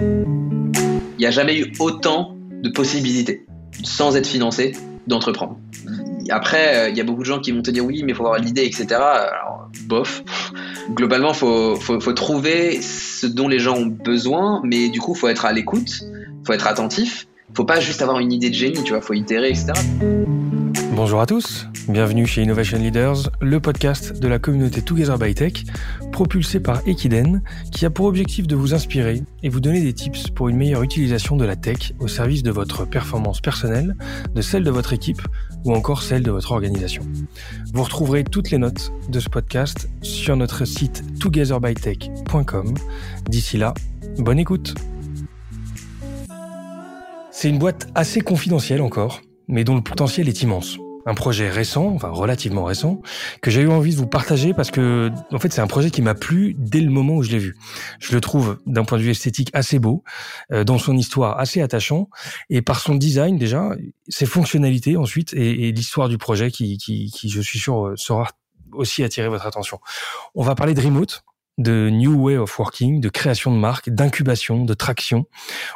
Il n'y a jamais eu autant de possibilités, sans être financé, d'entreprendre. Après, euh, il y a beaucoup de gens qui vont te dire oui, mais il faut avoir l'idée, etc. Alors, bof. Globalement, il faut, faut, trouver ce dont les gens ont besoin, mais du coup, il faut être à l'écoute, il faut être attentif. Il faut pas juste avoir une idée de génie, tu vois, faut itérer, etc. Bonjour à tous, bienvenue chez Innovation Leaders, le podcast de la communauté Together by Tech, propulsé par Equiden, qui a pour objectif de vous inspirer et vous donner des tips pour une meilleure utilisation de la tech au service de votre performance personnelle, de celle de votre équipe ou encore celle de votre organisation. Vous retrouverez toutes les notes de ce podcast sur notre site togetherbytech.com. D'ici là, bonne écoute. C'est une boîte assez confidentielle encore, mais dont le potentiel est immense un projet récent, enfin relativement récent, que j'ai eu envie de vous partager parce que, en fait, c'est un projet qui m'a plu dès le moment où je l'ai vu. Je le trouve, d'un point de vue esthétique, assez beau, euh, dans son histoire assez attachant, et par son design déjà, ses fonctionnalités ensuite, et, et l'histoire du projet qui, qui, qui, je suis sûr, saura aussi attirer votre attention. On va parler de remote, de new way of working, de création de marque, d'incubation, de traction.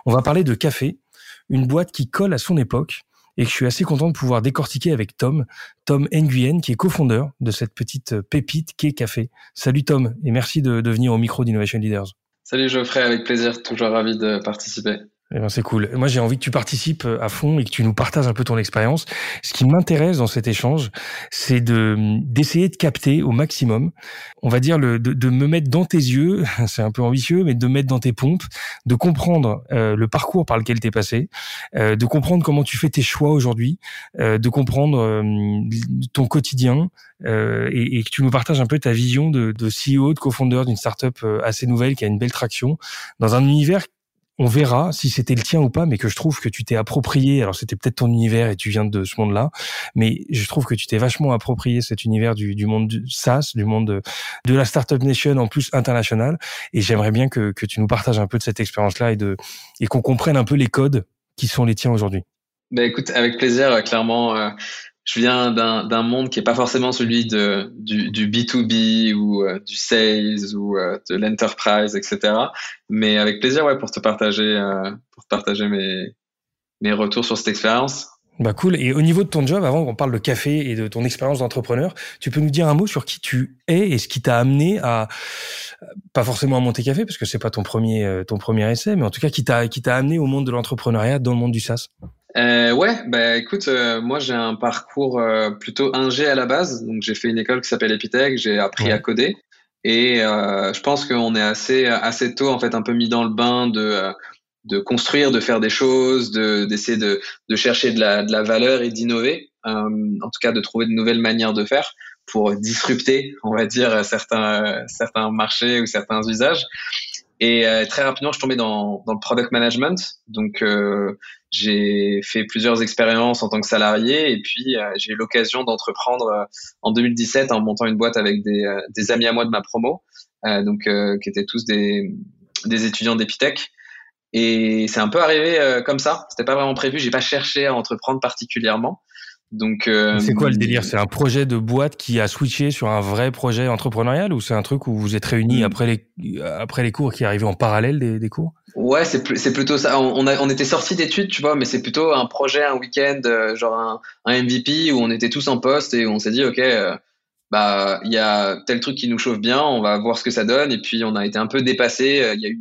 On va parler de café, une boîte qui colle à son époque et que je suis assez content de pouvoir décortiquer avec Tom, Tom Nguyen, qui est cofondeur de cette petite pépite qu'est Café. Salut Tom, et merci de, de venir au micro d'Innovation Leaders. Salut Geoffrey, avec plaisir, toujours ravi de participer. Eh ben c'est cool. Moi, j'ai envie que tu participes à fond et que tu nous partages un peu ton expérience. Ce qui m'intéresse dans cet échange, c'est de d'essayer de capter au maximum, on va dire, le, de, de me mettre dans tes yeux, c'est un peu ambitieux, mais de me mettre dans tes pompes, de comprendre euh, le parcours par lequel tu es passé, euh, de comprendre comment tu fais tes choix aujourd'hui, euh, de comprendre euh, ton quotidien euh, et, et, que tu nous partages un peu ta vision de, de CEO, de cofondeur d'une startup euh, assez nouvelle qui a une belle traction dans un univers on verra si c'était le tien ou pas, mais que je trouve que tu t'es approprié. Alors c'était peut-être ton univers et tu viens de ce monde-là, mais je trouve que tu t'es vachement approprié cet univers du, monde du SaaS, du monde de, de, la startup nation en plus international. Et j'aimerais bien que, que tu nous partages un peu de cette expérience-là et de et qu'on comprenne un peu les codes qui sont les tiens aujourd'hui. Ben écoute, avec plaisir. Clairement, euh, je viens d'un monde qui est pas forcément celui du, du B2B ou euh, du sales ou euh, de l'enterprise, etc. Mais avec plaisir, ouais, pour te partager, euh, pour te partager mes, mes retours sur cette expérience. Bah cool. Et au niveau de ton job, avant qu'on parle de café et de ton expérience d'entrepreneur, tu peux nous dire un mot sur qui tu es et ce qui t'a amené à pas forcément à monter café parce que c'est pas ton premier ton premier essai, mais en tout cas qui t'a qui t'a amené au monde de l'entrepreneuriat dans le monde du SaaS? Euh, ouais, bah écoute, euh, moi j'ai un parcours euh, plutôt ingé à la base, donc j'ai fait une école qui s'appelle Epitech, j'ai appris ouais. à coder et euh, je pense qu'on est assez assez tôt en fait un peu mis dans le bain de de construire, de faire des choses, de d'essayer de, de chercher de la de la valeur et d'innover, en tout cas de trouver de nouvelles manières de faire pour disrupter, on va dire certains certains marchés ou certains usages. Et euh, très rapidement, je tombais dans, dans le product management. Donc, euh, j'ai fait plusieurs expériences en tant que salarié et puis euh, j'ai eu l'occasion d'entreprendre euh, en 2017 en montant une boîte avec des, euh, des amis à moi de ma promo, donc qui étaient tous des, des étudiants d'Epitech. Et c'est un peu arrivé comme ça. C'était pas vraiment prévu. J'ai pas cherché à entreprendre particulièrement. Donc, euh, c'est quoi le délire? C'est un projet de boîte qui a switché sur un vrai projet entrepreneurial ou c'est un truc où vous êtes réunis après les après les cours qui arrivaient en parallèle des, des cours? Ouais, c'est c'est plutôt ça. On, a, on était sorti d'études, tu vois, mais c'est plutôt un projet, un week-end, euh, genre un, un, MVP où on était tous en poste et on s'est dit, ok, euh, bah il y a tel truc qui nous chauffe bien, on va voir ce que ça donne. Et puis on a été un peu dépassé. Il y a eu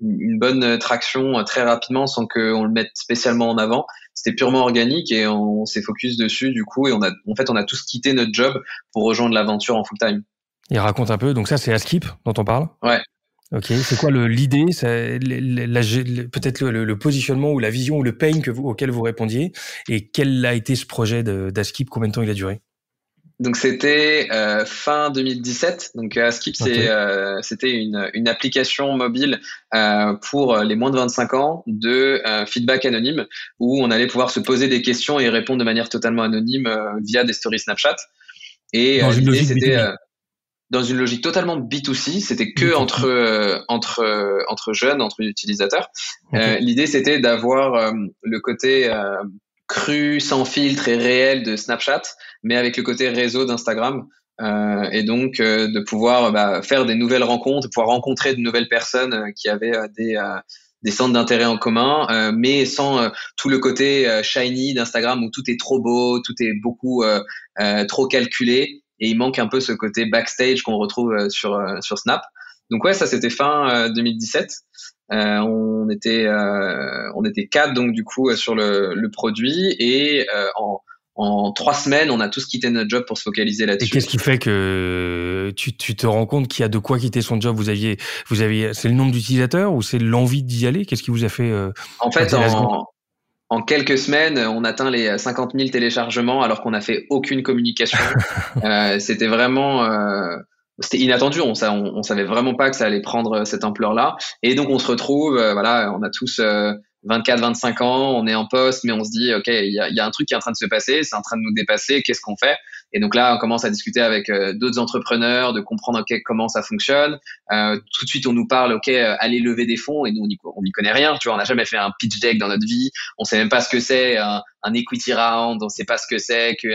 une, une bonne traction très rapidement sans qu'on le mette spécialement en avant c'était purement organique et on, s'est focus dessus du coup et on a en fait on a tous quitté notre job pour rejoindre l'aventure en full time. Il raconte un peu donc ça c'est Askip dont on parle. Ouais. Ok, c'est quoi l'idée, peut-être le, le, positionnement ou la vision ou le pain que vous, auquel vous répondiez, et quel a été ce projet d'Askip, combien de temps il a duré? Donc c'était euh, fin 2017. Donc Askip, okay. euh, c'était une, une, application mobile euh, pour les moins de 25 ans de euh, feedback anonyme où on allait pouvoir se poser des questions et répondre de manière totalement anonyme euh, via des stories Snapchat. Et l'idée c'était dans une logique totalement B2C, c'était que entre entre entre jeunes, entre utilisateurs. Okay. l'idée c'était d'avoir le côté cru, sans filtre et réel de Snapchat, mais avec le côté réseau d'Instagram. Euh, et donc euh, de pouvoir bah, faire des nouvelles rencontres, pouvoir rencontrer de nouvelles personnes euh, qui avaient euh, des, des centres d'intérêt en commun, euh, mais sans tout le côté shiny d'Instagram où tout est trop beau, tout est beaucoup trop calculé et il manque un peu ce côté backstage qu'on retrouve sur sur Snap. Donc ouais, ça c'était fin 2017. On était on était quatre donc du coup sur le, le produit et en en trois semaines, on a tous quitté notre job pour se focaliser là-dessus. Et qu'est-ce qui fait que tu, tu te rends compte qu'il y a de quoi quitter son job? Vous aviez, vous aviez, c'est le nombre d'utilisateurs ou c'est l'envie d'y aller? Qu'est-ce qui vous a fait euh, En fait, en, en, quelques semaines, on atteint les 50 000 téléchargements alors qu'on n'a fait aucune communication. euh, c'était vraiment, euh, c'était inattendu. On, savait vraiment pas que ça allait prendre cette ampleur-là. Et donc on se retrouve, euh, voilà, on a tous euh, 24, 25 ans, on est en poste, mais on se dit, OK, il y a, un truc qui est en train de se passer, c'est en train de nous dépasser, qu'est-ce qu'on fait? Et donc là, on commence à discuter avec euh, d'autres entrepreneurs, de comprendre comment ça fonctionne. Euh, tout de suite, on nous parle, OK, euh, allez lever des fonds, et nous, on n'y connaît rien, tu vois, on n'a jamais fait un pitch deck dans notre vie, on sait même pas ce que c'est un, un, equity round, on sait pas ce que c'est que...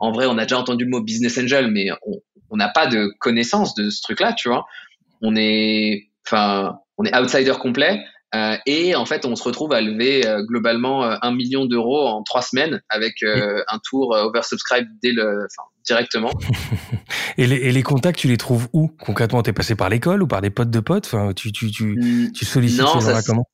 en vrai, on a déjà entendu le mot business angel, mais on n'a pas de connaissance de ce truc-là, tu vois. On est, enfin, on est outsider complet. Euh, et en fait, on se retrouve à lever euh, globalement euh, un million d'euros en trois semaines avec un tour oversubscribe dès le, enfin, directement. et, les, et, les, contacts, tu les trouves où concrètement? T'es passé par l'école ou par des potes de potes? Enfin, tu, tu, tu, tu sollicites non, ça, comment?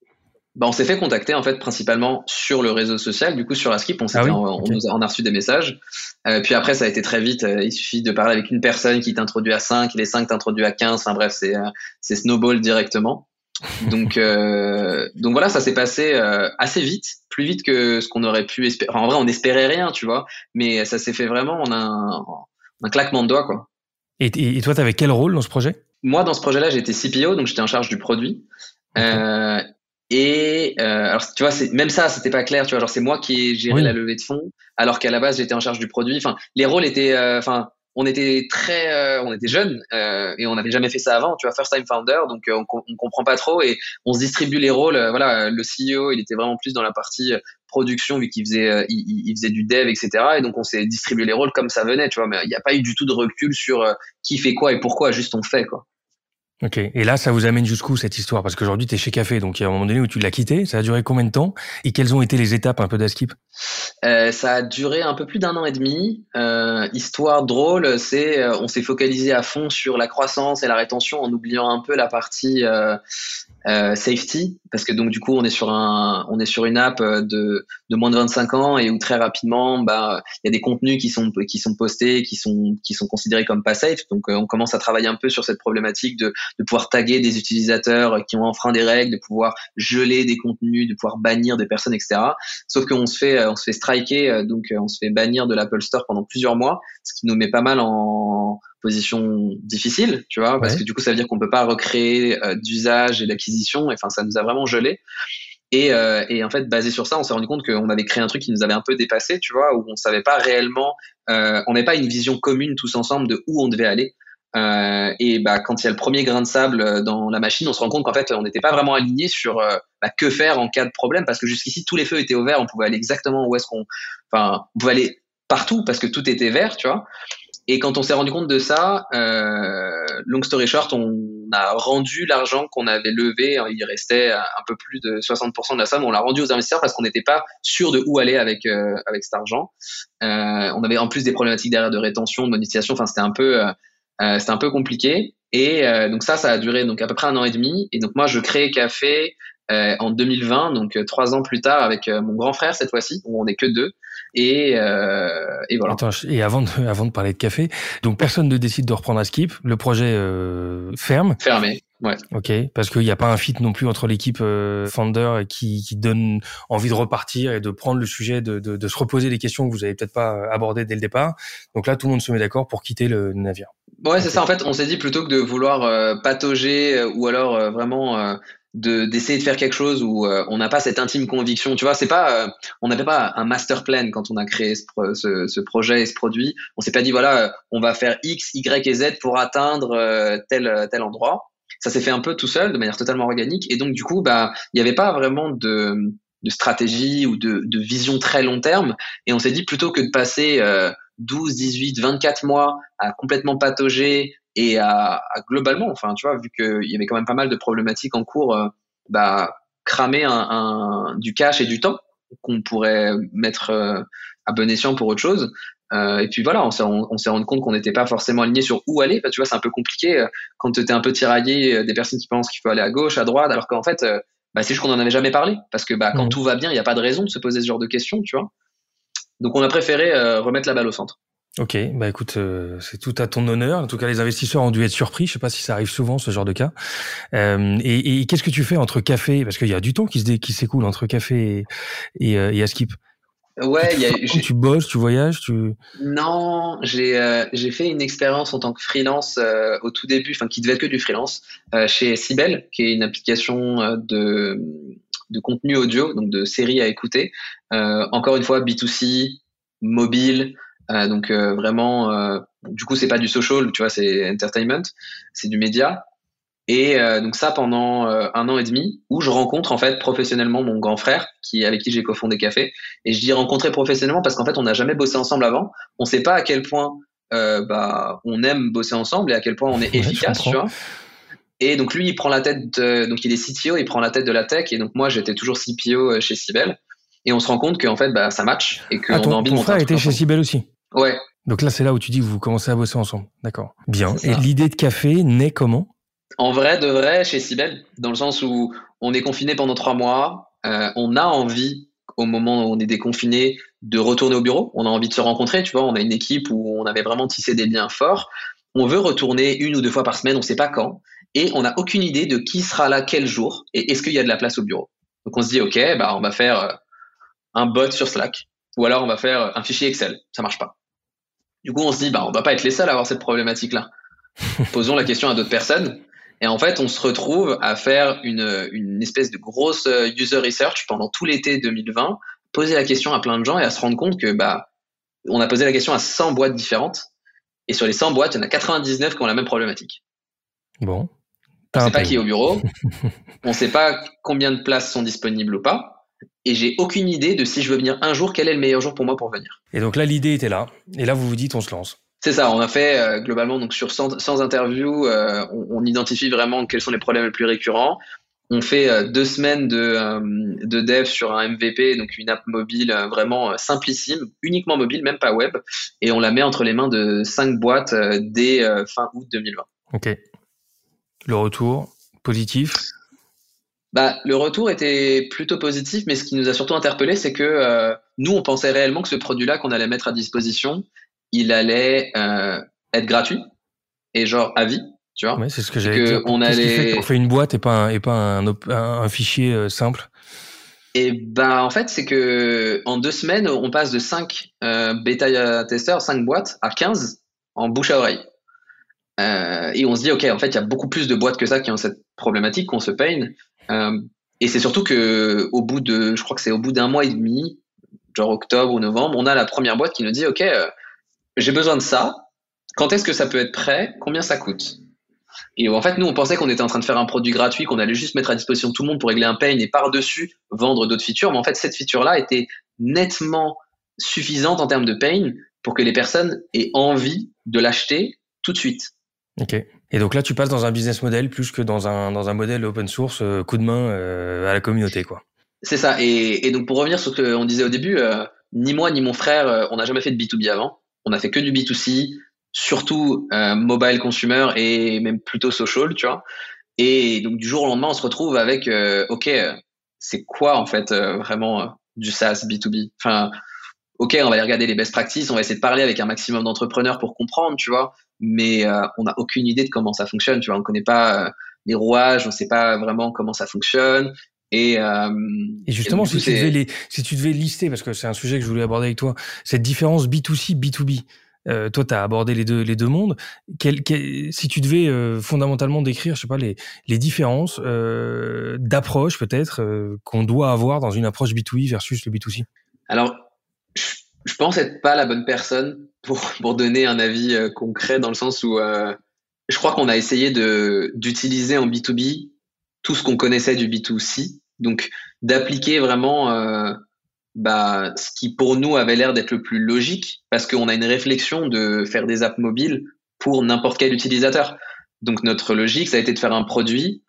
Bah, on s'est fait contacter en fait principalement sur le réseau social, du coup sur Askip, on, ah oui on, nous a, on, a, reçu des messages. Euh, puis après ça a été très vite, il suffit de parler avec une personne qui t'introduit à 5, les 5 t'introduisent à 15, enfin bref c'est c'est snowball directement. Donc, euh, donc voilà, ça s'est passé euh, assez vite, plus vite que ce qu'on aurait pu espérer. Enfin, en vrai, on n'espérait rien, tu vois, mais ça s'est fait vraiment en un, un claquement de doigts, quoi. Et, et toi, tu avais quel rôle dans ce projet? Moi, dans ce projet-là, j'étais CPO, donc j'étais en charge du produit. Euh, et euh, alors, tu vois, même ça, c'était pas clair, tu vois. Genre, c'est moi qui ai géré la levée de fonds, alors qu'à la base, j'étais en charge du produit. Enfin, les rôles étaient, euh, enfin on était très, euh, on était jeunes euh, et on n'avait jamais fait ça avant. Tu vois, first time founder, donc euh, on, on comprend pas trop et on se distribue les rôles. voilà, le CEO, il était vraiment plus dans la partie production vu qu'il faisait, il, faisait du dev, etc. Et donc on s'est distribué les rôles comme ça venait, tu vois. Mais il n'y a pas eu du tout de recul sur qui fait quoi et pourquoi. Juste on fait quoi. Ok. Et là, ça vous amène jusqu'où cette histoire? Parce qu'aujourd'hui, tu es chez Café, donc il y a un moment donné où tu l'as quitté. Ça a duré combien de temps? Et quelles ont été les étapes un peu d'Askip? Euh, Ça a duré un peu plus d'un an et demi. Euh, histoire drôle, c'est euh, on s'est focalisé à fond sur la croissance et la rétention en oubliant un peu la partie euh, euh, safety, parce que donc du coup, on est sur un, on est sur une app de, de moins de 25 ans et où très rapidement, bah, il y a des contenus qui sont qui sont postés, qui sont qui sont considérés comme pas safe. Donc, on commence à travailler un peu sur cette problématique de de pouvoir taguer des utilisateurs qui ont enfreint des règles, de pouvoir geler des contenus, de pouvoir bannir des personnes, etc. Sauf qu'on se fait, on se fait striker, euh, donc euh, on se fait bannir de l'Apple Store pendant plusieurs mois, ce qui nous met pas mal en position difficile, tu vois, parce que du coup ça veut dire qu'on peut pas recréer euh, d'usage et d'acquisition. Enfin, ça nous a vraiment gelé. Et, et, en fait, basé sur ça, on s'est rendu compte qu'on avait créé un truc qui nous avait un peu dépassé, tu vois, où on savait pas réellement, on n'avait pas une vision commune tous ensemble de où on devait aller. Euh, et bah, quand il y a le premier grain de sable euh, dans la machine, on se rend compte qu'en fait, on n'était pas vraiment aligné sur euh, bah, que faire en cas de problème, parce que jusqu'ici, tous les feux étaient au vert, on pouvait aller exactement où est-ce qu'on... Enfin, on pouvait aller partout, parce que tout était vert, tu vois. Et quand on s'est rendu compte de ça, euh, long story short, on a rendu l'argent qu'on avait levé, il restait un peu plus de 60% de la somme, on l'a rendu aux investisseurs parce qu'on n'était pas sûr de où aller avec avec cet argent. on avait en plus des problématiques derrière de rétention, de monétisation, enfin c'était un peu euh, c'était un peu compliqué. Et euh, donc ça, ça a duré donc à peu près un an et demi. Et donc moi, je crée Café euh, en 2020, donc euh, trois ans plus tard, avec mon grand frère cette fois-ci, on n'est que deux. Et, et voilà. Attends, et avant de, avant de parler de café, donc personne ne décide de reprendre à Skip. Le projet ferme? Fermé. Ouais. Ok, parce qu'il n'y a pas un fit non plus entre l'équipe euh, Founder qui, qui donne envie de repartir et de prendre le sujet, de, de, de se reposer des questions que vous avez peut-être pas abordées dès le départ. Donc là, tout le monde se met d'accord pour quitter le navire. Ouais, c'est ça. En fait, on s'est dit plutôt que de vouloir euh, patauger euh, ou alors euh, vraiment d'essayer de faire quelque chose où on n'a pas cette intime conviction. Tu vois, c'est pas, on n'avait pas un master plan quand on a créé ce, ce, projet et ce produit. On s'est pas dit voilà, on va faire X, Y et Z pour atteindre tel tel endroit ça s'est fait un peu tout seul, de manière totalement organique. Et donc, du coup, bah, il n'y avait pas vraiment de, de stratégie ou de, de, vision très long terme. Et on s'est dit, plutôt que de passer euh, 12, 18, 24 mois à complètement patauger et à, à globalement, enfin, tu vois, vu qu'il y avait quand même pas mal de problématiques en cours, euh, bah, cramer un, du cash et du temps qu'on pourrait mettre à bon escient pour autre chose. Euh, et puis voilà, on s'est, on, s'est rendu compte qu'on n'était pas forcément aligné sur où aller. tu vois, c'est un peu compliqué euh, quand tu es un peu tiraillé, euh, des personnes qui pensent qu'il faut aller à gauche, à droite, alors qu'en fait, bah, c'est juste qu'on n'en avait jamais parlé. Parce que bah, quand mmh. tout va bien, il n'y a pas de raison de se poser ce genre de questions, tu vois. Donc on a préféré remettre la balle au centre. Ok, bah écoute, c'est tout à ton honneur. En tout cas, les investisseurs ont dû être surpris. Je sais pas si ça arrive souvent ce genre de cas. et, et qu'est-ce que tu fais entre café, parce qu'il y a du temps qui se qui s'écoule entre café et, et, et Askip. Ouais, tu, y a, tu bosses, tu voyages, tu. Non, j'ai euh, j'ai fait une expérience en tant que freelance euh, au tout début, enfin qui devait être que du freelance, euh, chez Sibel, qui est une application euh, de de contenu audio, donc de séries à écouter. encore une fois, B2C, mobile, donc vraiment, du coup c'est pas du social, tu vois, c'est entertainment, c'est du média. Et euh, donc ça pendant euh, un an et demi, où je rencontre en fait professionnellement mon grand frère, qui avec qui j'ai cofondé Café. Et je dis rencontrer professionnellement parce qu'en fait on n'a jamais bossé ensemble avant. On ne sait pas à quel point euh, bah on aime bosser ensemble et à quel point on est efficace, tu vois. Et donc lui il prend la tête, de, donc il est CTO, il prend la tête de la tech. Et donc moi j'étais toujours CPO chez Sibel. Et on se rend compte qu'en fait bah ça match et qu'on ah, a envie ton frère était chez Sibel aussi. Ouais. Donc là c'est là où tu dis que vous commencez à bosser ensemble. D'accord. Bien. Et l'idée de Café naît comment? En vrai, de vrai, chez Sibel, dans le sens où on est confiné pendant trois mois, euh, on a envie, au moment où on est déconfiné, de retourner au bureau. On a envie de se rencontrer, tu vois. On a une équipe où on avait vraiment tissé des liens forts. On veut retourner une ou deux fois par semaine, on ne sait pas quand. Et on n'a aucune idée de qui sera là quel jour et est-ce qu'il y a de la place au bureau. Donc on se dit, OK, bah, on va faire euh, un bot sur Slack ou alors on va faire un fichier Excel. Ça marche pas. Du coup, on se dit, bah, on va pas être les seuls à avoir cette problématique-là. Posons la question à d'autres personnes. Et en fait, on se retrouve à faire une, une espèce de grosse euh, user research pendant tout l'été 2020, poser la question à plein de gens et à se rendre compte que bah, on a posé la question à 100 boîtes différentes. Et sur les 100 boîtes, il y en a 99 qui ont la même problématique. Bon. On ne sait pas qui est au bureau. on ne sait pas combien de places sont disponibles ou pas. Et j'ai aucune idée de si je veux venir un jour, quel est le meilleur jour pour moi pour venir. Et donc là, l'idée était là. Et là, vous vous dites, on se lance. C'est ça, on a fait euh, globalement donc sur 100, 100 interviews, euh, on, identifie vraiment quels sont les problèmes les plus récurrents. On fait euh, deux semaines de, de dev sur un MVP, donc une app mobile vraiment simplissime, uniquement mobile, même pas web, et on la met entre les mains de cinq boîtes dès fin août 2020. Ok. Le retour positif bah, le retour était plutôt positif, mais ce qui nous a surtout interpellé, c'est que nous, on pensait réellement que ce produit-là qu'on allait mettre à disposition, il allait euh, être gratuit et genre à vie, tu vois. Oui, c'est ce que j'allais dire. On allait... fait fait une boîte et pas un, et pas un, un, fichier euh, simple? Et ben en fait, c'est que en deux semaines, on passe de 5 euh, bêta testeurs, 5 boîtes, à 15 en bouche à oreille. Euh, et on se dit, ok, en fait, il y a beaucoup plus de boîtes que ça qui ont cette problématique, qu'on se peine. Euh, et c'est surtout que au bout de, je crois que c'est au bout d'un mois et demi, genre octobre ou novembre, on a la première boîte qui nous dit, ok, euh, j'ai besoin de ça. Quand est-ce que ça peut être prêt? Combien ça coûte? Et en fait, nous, on pensait qu'on était en train de faire un produit gratuit, qu'on allait juste mettre à disposition tout le monde pour régler un pain et par-dessus vendre d'autres features. Mais en fait, cette feature-là était nettement suffisante en termes de pain pour que les personnes aient envie de l'acheter tout de suite. Ok. Et donc là, tu passes dans un business model plus que dans un, dans un modèle open source, euh, coup de main euh, à la communauté, quoi. C'est ça. Et, donc pour revenir sur ce qu'on disait au début, euh, ni moi ni mon frère, on n'a jamais fait de B2B avant on a fait que du B2C, surtout euh, mobile consumer et même plutôt social, tu vois. Et donc du jour au lendemain, on se retrouve avec, euh, ok, c'est quoi en fait euh, vraiment du SaaS B2B Enfin, ok, on va aller regarder les best practices, on va essayer de parler avec un maximum d'entrepreneurs pour comprendre, tu vois. Mais on n'a aucune idée de comment ça fonctionne, tu vois. On ne connaît pas les rouages, on ne sait pas vraiment comment ça fonctionne. Et, euh, et justement, si, tu devais les, si tu devais lister, parce que c'est un sujet que je voulais aborder avec toi, cette différence B2C, B2B, euh, toi, tu as abordé les deux, les deux mondes. Quel, si tu devais euh, fondamentalement décrire, je sais pas, les, les différences euh, d'approche peut-être euh, qu'on doit avoir dans une approche B2B versus le B2C Alors, je pense être pas la bonne personne pour, pour donner un avis concret dans le sens où je crois qu'on a essayé de d'utiliser en B2B tout ce qu'on connaissait du B2C. Donc, d'appliquer vraiment euh, bah, ce qui pour nous avait l'air d'être le plus logique, parce qu'on a une réflexion de faire des apps mobiles pour n'importe quel utilisateur. Donc, notre logique, ça a été de faire un produit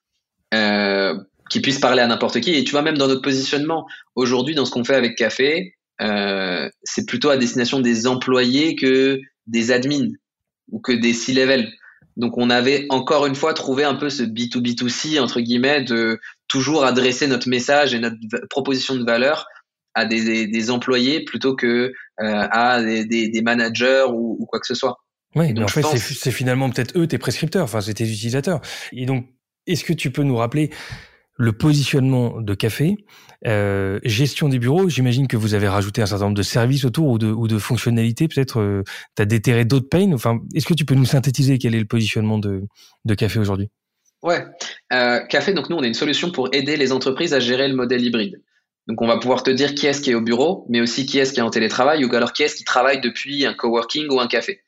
euh, qui puisse parler à n'importe qui. Et tu vois, même dans notre positionnement, aujourd'hui, dans ce qu'on fait avec Café, euh, c'est plutôt à destination des employés que des admins ou que des C-level. Donc on avait encore une fois trouvé un peu ce B2B2C, entre guillemets, de toujours adresser notre message et notre proposition de valeur à des, des employés plutôt que euh, à des, des, managers ou, ou, quoi que ce soit. Oui, donc en fait, c'est finalement peut-être eux tes prescripteurs, enfin c'est tes utilisateurs. Et donc, est-ce que tu peux nous rappeler le positionnement de café, euh, gestion des bureaux. J'imagine que vous avez rajouté un certain nombre de services autour ou de, fonctionnalités. Peut-être euh, tu as déterré d'autres pains. Enfin, est-ce que tu peux nous synthétiser quel est le positionnement de, de café aujourd'hui? Ouais, euh, café. Donc nous, on a une solution pour aider les entreprises à gérer le modèle hybride. Donc on va pouvoir te dire qui est-ce qui est au bureau, mais aussi qui est-ce qui est en télétravail ou alors qui est-ce qui travaille depuis un coworking ou un café.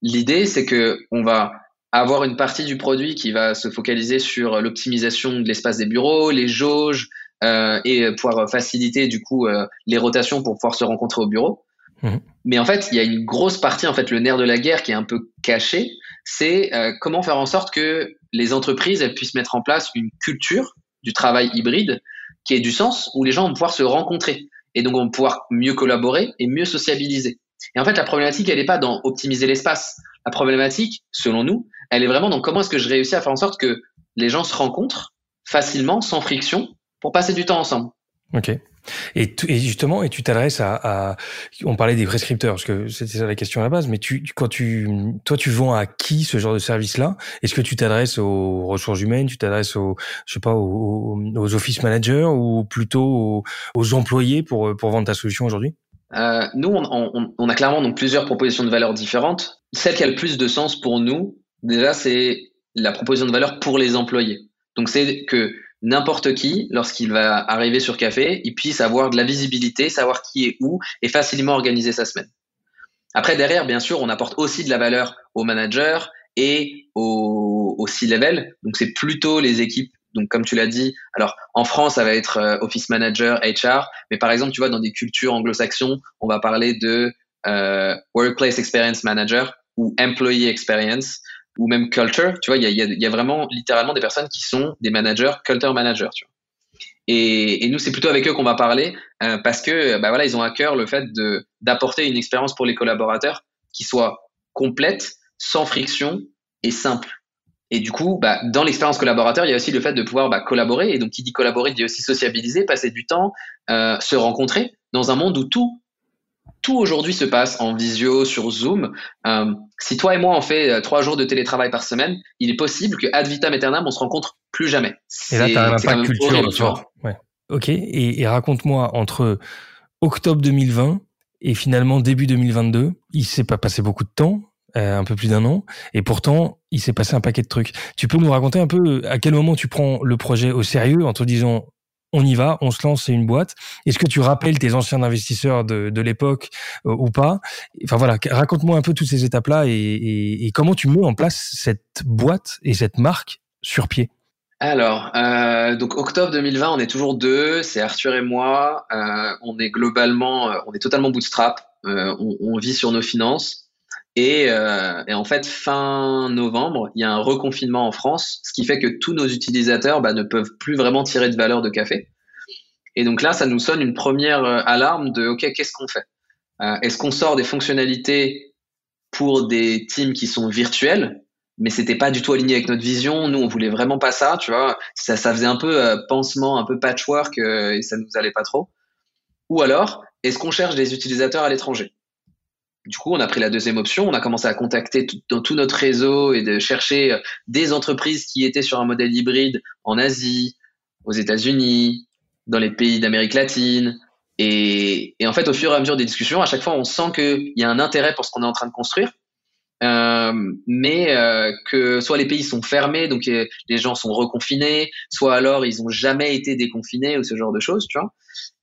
L'idée, c'est que on va avoir une partie du produit qui va se focaliser sur l'optimisation de l'espace des bureaux, les jauges euh, et pouvoir faciliter du coup euh, les rotations pour pouvoir se rencontrer au bureau. Mmh. Mais en fait, il y a une grosse partie, en fait, le nerf de la guerre qui est un peu caché, c'est euh, comment faire en sorte que les entreprises elles puissent mettre en place une culture du travail hybride qui ait du sens, où les gens vont pouvoir se rencontrer et donc vont pouvoir mieux collaborer et mieux sociabiliser. Et en fait, la problématique, elle n'est pas dans optimiser l'espace. La problématique, selon nous, elle est vraiment dans comment est-ce que je réussis à faire en sorte que les gens se rencontrent facilement, sans friction, pour passer du temps ensemble. Ok. Et, justement, et tu t'adresses à, on parlait des prescripteurs parce que c'était ça la question à la base, mais quand tu, toi, tu vends à qui ce genre de service-là? Est-ce que tu t'adresses aux ressources humaines, tu t'adresses aux, je sais pas, aux, aux office managers ou plutôt aux, aux, employés pour pour vendre ta solution aujourd'hui? Euh, Nous, on, a clairement donc plusieurs propositions de valeur différentes. Celle qui a le plus de sens pour nous, Déjà, c'est la proposition de valeur pour les employés. Donc, c'est que n'importe qui, lorsqu'il va arriver sur Café, il puisse avoir de la visibilité, savoir qui est où et facilement organiser sa semaine. Après, derrière, bien sûr, on apporte aussi de la valeur aux managers et aux, C-level. Donc, c'est plutôt les équipes. Donc, comme tu l'as dit, alors en France, ça va être euh, Office Manager, HR. Mais par exemple, tu vois, dans des cultures anglo-saxons, on va parler de euh, Workplace Experience Manager ou Employee Experience ou même culture, tu vois, il y a, vraiment littéralement des personnes qui sont des managers, culture managers. Et, nous, c'est plutôt avec eux qu'on va parler euh, parce que, bah voilà, ils ont à cœur le fait d'apporter une expérience pour les collaborateurs qui soit complète, sans friction et simple. Et du coup, bah, dans l'expérience collaborateur, il y a aussi le fait de pouvoir bah, collaborer. Et donc, qui dit collaborer dit aussi sociabiliser, passer du temps, euh, se rencontrer dans un monde où tout tout aujourd'hui se passe en visio, sur Zoom. Euh, si toi et moi on fait euh, trois jours de télétravail par semaine, il est possible que ad vitam aeternam on se rencontre plus jamais. Et là, tu as un impact culture. Ouais. Ok. Et, raconte-moi entre octobre 2020 et finalement début 2022, il s'est pas passé beaucoup de temps. Euh, un peu plus d'un an, et pourtant il s'est passé un paquet de trucs. Tu peux nous raconter un peu à quel moment tu prends le projet au sérieux en te disant on y va, on se lance, c'est une boîte. Est-ce que tu rappelles tes anciens investisseurs de, l'époque euh, ou pas? Enfin voilà, raconte-moi un peu toutes ces étapes-là et, comment tu mets en place cette boîte et cette marque sur pied? Alors, euh, donc octobre 2020, on est toujours deux, c'est Arthur et moi. Euh, on est globalement, on est totalement bootstrap. On, vit sur nos finances. Euh, et, en fait, fin novembre, il y a un reconfinement en France, ce qui fait que tous nos utilisateurs bah, ne peuvent plus vraiment tirer de valeur de café. Et donc là, ça nous sonne une première euh, alarme de OK, qu'est-ce qu'on fait? Euh, Est-ce qu'on sort des fonctionnalités pour des teams qui sont virtuels? Mais c'était pas du tout aligné avec notre vision. Nous, on voulait vraiment pas ça, tu vois. Ça, faisait un peu pansement, un peu patchwork, et ça nous allait pas trop. Ou alors, est-ce qu'on cherche des utilisateurs à l'étranger? Du coup, on a pris la deuxième option. On a commencé à contacter dans tout notre réseau et de chercher euh, des entreprises qui étaient sur un modèle hybride en Asie, aux États-Unis, dans les pays d'Amérique latine. Et, en fait, au fur et à mesure des discussions, à chaque fois, on sent qu'il y a un intérêt pour ce qu'on est en train de construire. Euh, mais euh, que soit les pays sont fermés, donc les gens sont reconfinés, soit alors ils ont jamais été déconfinés ou ce genre de choses, tu vois.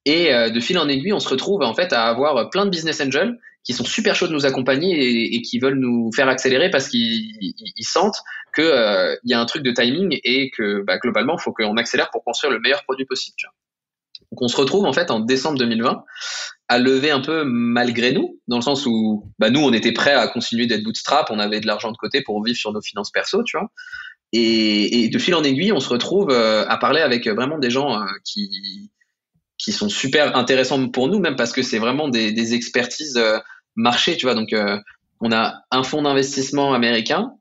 Et de fil en aiguille, on se retrouve en fait à avoir plein de business angels qui sont super chauds de nous accompagner et, qui veulent nous faire accélérer parce qu'ils sentent qu'il euh, y a un truc de timing et que bah, globalement, il faut qu'on accélère pour construire le meilleur produit possible. Donc on se retrouve en fait en décembre 2020 à lever un peu malgré nous, dans le sens où bah, nous, on était prêts à continuer d'être bootstrap, on avait de l'argent de côté pour vivre sur nos finances perso, tu vois. et, de fil en aiguille, on se retrouve à parler avec vraiment des gens qui qui sont super intéressants pour nous, même parce que c'est vraiment des expertises marché, tu vois. Donc, on a un fonds d'investissement américain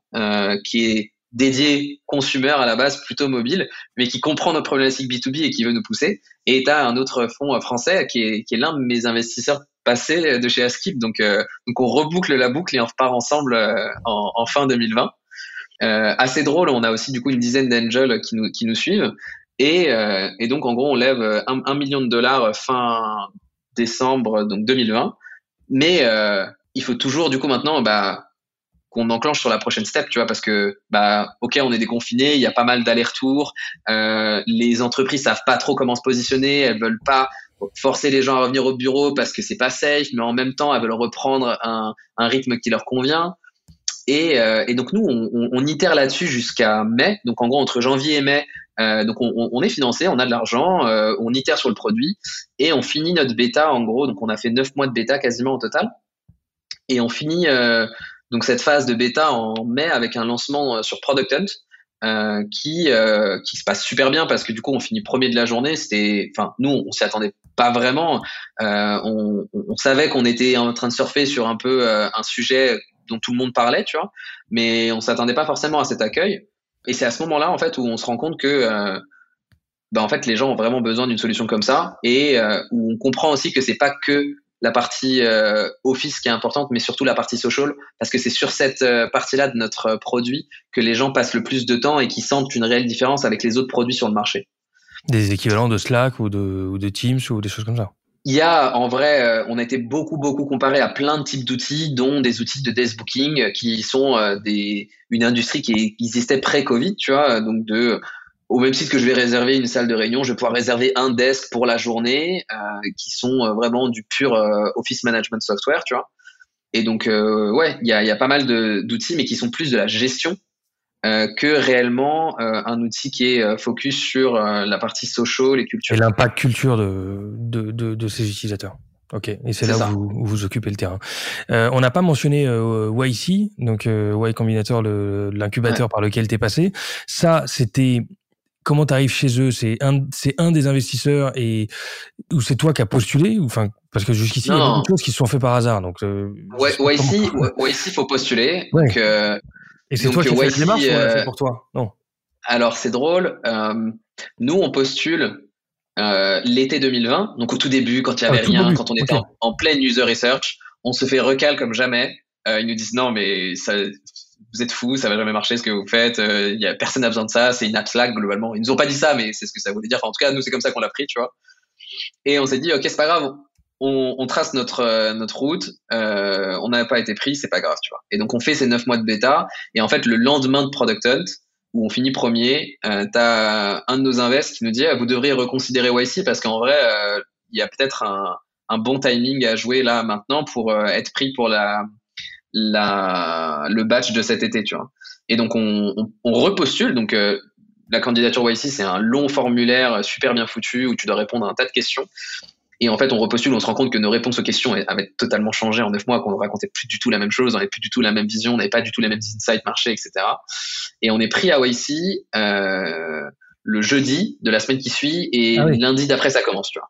qui est dédié consumer à la base, plutôt mobile, mais qui comprend notre problématique B2B et qui veut nous pousser. Et tu as un autre fonds français qui est, qui est l'un de mes investisseurs passés de chez Askip. Donc, euh, donc on reboucle la boucle et on repart ensemble euh, en, en, fin 2020. Euh, assez drôle, on a aussi du coup une dizaine d'angels qui nous, qui nous suivent. Et, euh, et donc en gros, on lève un, un, million de dollars fin décembre donc 2020. Mais il faut toujours du coup maintenant bah, qu'on enclenche sur la prochaine step, tu vois, parce que bah ok, on est déconfiné, il y a pas mal d'allers-retours, euh, les entreprises savent pas trop comment se positionner, elles veulent pas forcer les gens à revenir au bureau parce que c'est pas safe, mais en même temps elles veulent reprendre un, un rythme qui leur convient. Et, euh, et donc nous, on, on, on itère là-dessus jusqu'à mai. Donc en gros entre janvier et mai, euh, donc on, on, est financé, on a de l'argent, euh, on itère sur le produit et on finit notre bêta en gros. Donc on a fait neuf mois de bêta quasiment au total. Et on finit euh, donc cette phase de bêta en mai avec un lancement euh, sur Product Hunt euh, qui euh, qui se passe super bien parce que du coup on finit premier de la journée. C'était, enfin nous on s'y attendait pas vraiment. On, on, savait qu'on était en train de surfer sur un peu un sujet dont tout le monde parlait, tu vois, mais on s'attendait pas forcément à cet accueil. Et c'est à ce moment-là en fait où on se rend compte que bah, en fait les gens ont vraiment besoin d'une solution comme ça et où on comprend aussi que c'est pas que la partie euh, office qui est importante, mais surtout la partie social, parce que c'est sur cette euh, partie-là de notre produit que les gens passent le plus de temps et qui sentent une réelle différence avec les autres produits sur le marché. Des équivalents de Slack ou de Teams ou des choses comme ça il y a en vrai, euh, on a été beaucoup beaucoup comparé à plein de types d'outils, dont des outils de desk booking qui sont des une industrie qui existait pré-Covid, tu vois, donc de au même titre que je vais réserver une salle de réunion, je vais pouvoir réserver un desk pour la journée, euh, qui sont euh, vraiment du pur euh, office management software, tu vois. Et donc, euh, ouais, il a, y a, pas mal d'outils, mais qui sont plus de la gestion euh, que réellement un outil qui est focus sur la partie social et culture. Et l'impact culture de, de, de, de, ces utilisateurs. Ok, et c'est là où vous, vous, occupez le terrain. Euh, on n'a pas mentionné euh, YC, donc euh, Y Combinator, l'incubateur ouais. par lequel tu es passé. Ça, c'était comment tu arrives chez eux? C'est un, c'est un des investisseurs et ou c'est toi qui as postulé? Ou enfin parce que jusqu'ici il y a beaucoup de choses qui se sont faites par hasard. Donc euh, ouais, ouais, ici, ouais, ici, faut postuler. Ouais. Donc, euh, et c'est toi qui fais les démarches ou on l'a fait pour toi? Non. Alors c'est drôle. Euh, nous on postule euh, l'été 2020, donc au tout début quand il y avait ah, rien, quand on était okay. en, en, pleine user research, on se fait recal comme jamais. Euh, ils nous disent non mais ça vous êtes fous, ça va jamais marcher ce que vous faites, euh, y a, personne n'a besoin de ça, c'est une app Slack globalement. Ils nous ont pas dit ça, mais c'est ce que ça voulait dire. Enfin, en tout cas, nous, c'est comme ça qu'on l'a pris, tu vois. Et on s'est dit, ok, c'est pas grave, on, trace notre, euh, notre route, euh, on n'a pas été pris, c'est pas grave, tu vois. Et donc, on fait ces neuf mois de bêta, et en fait, le lendemain de Product Hunt, où on finit premier, euh, t'as un de nos invests qui nous dit, ah, vous devriez reconsidérer YC parce qu'en vrai, il y a peut-être un, bon timing à jouer là maintenant pour être pris pour la, le batch de cet été, tu vois. Et donc on, on, repostule. Donc la candidature YC, c'est un long formulaire super bien foutu où tu dois répondre à un tas de questions. Et en fait, on repostule, on se rend compte que nos réponses aux questions avaient totalement changé en neuf mois, qu'on ne racontait plus du tout la même chose, on n'avait plus du tout la même vision, on n'avait pas du tout les mêmes insights marché, etc. Et on est pris à YC euh, le jeudi de la semaine qui suit et ah oui. lundi d'après ça commence, tu vois.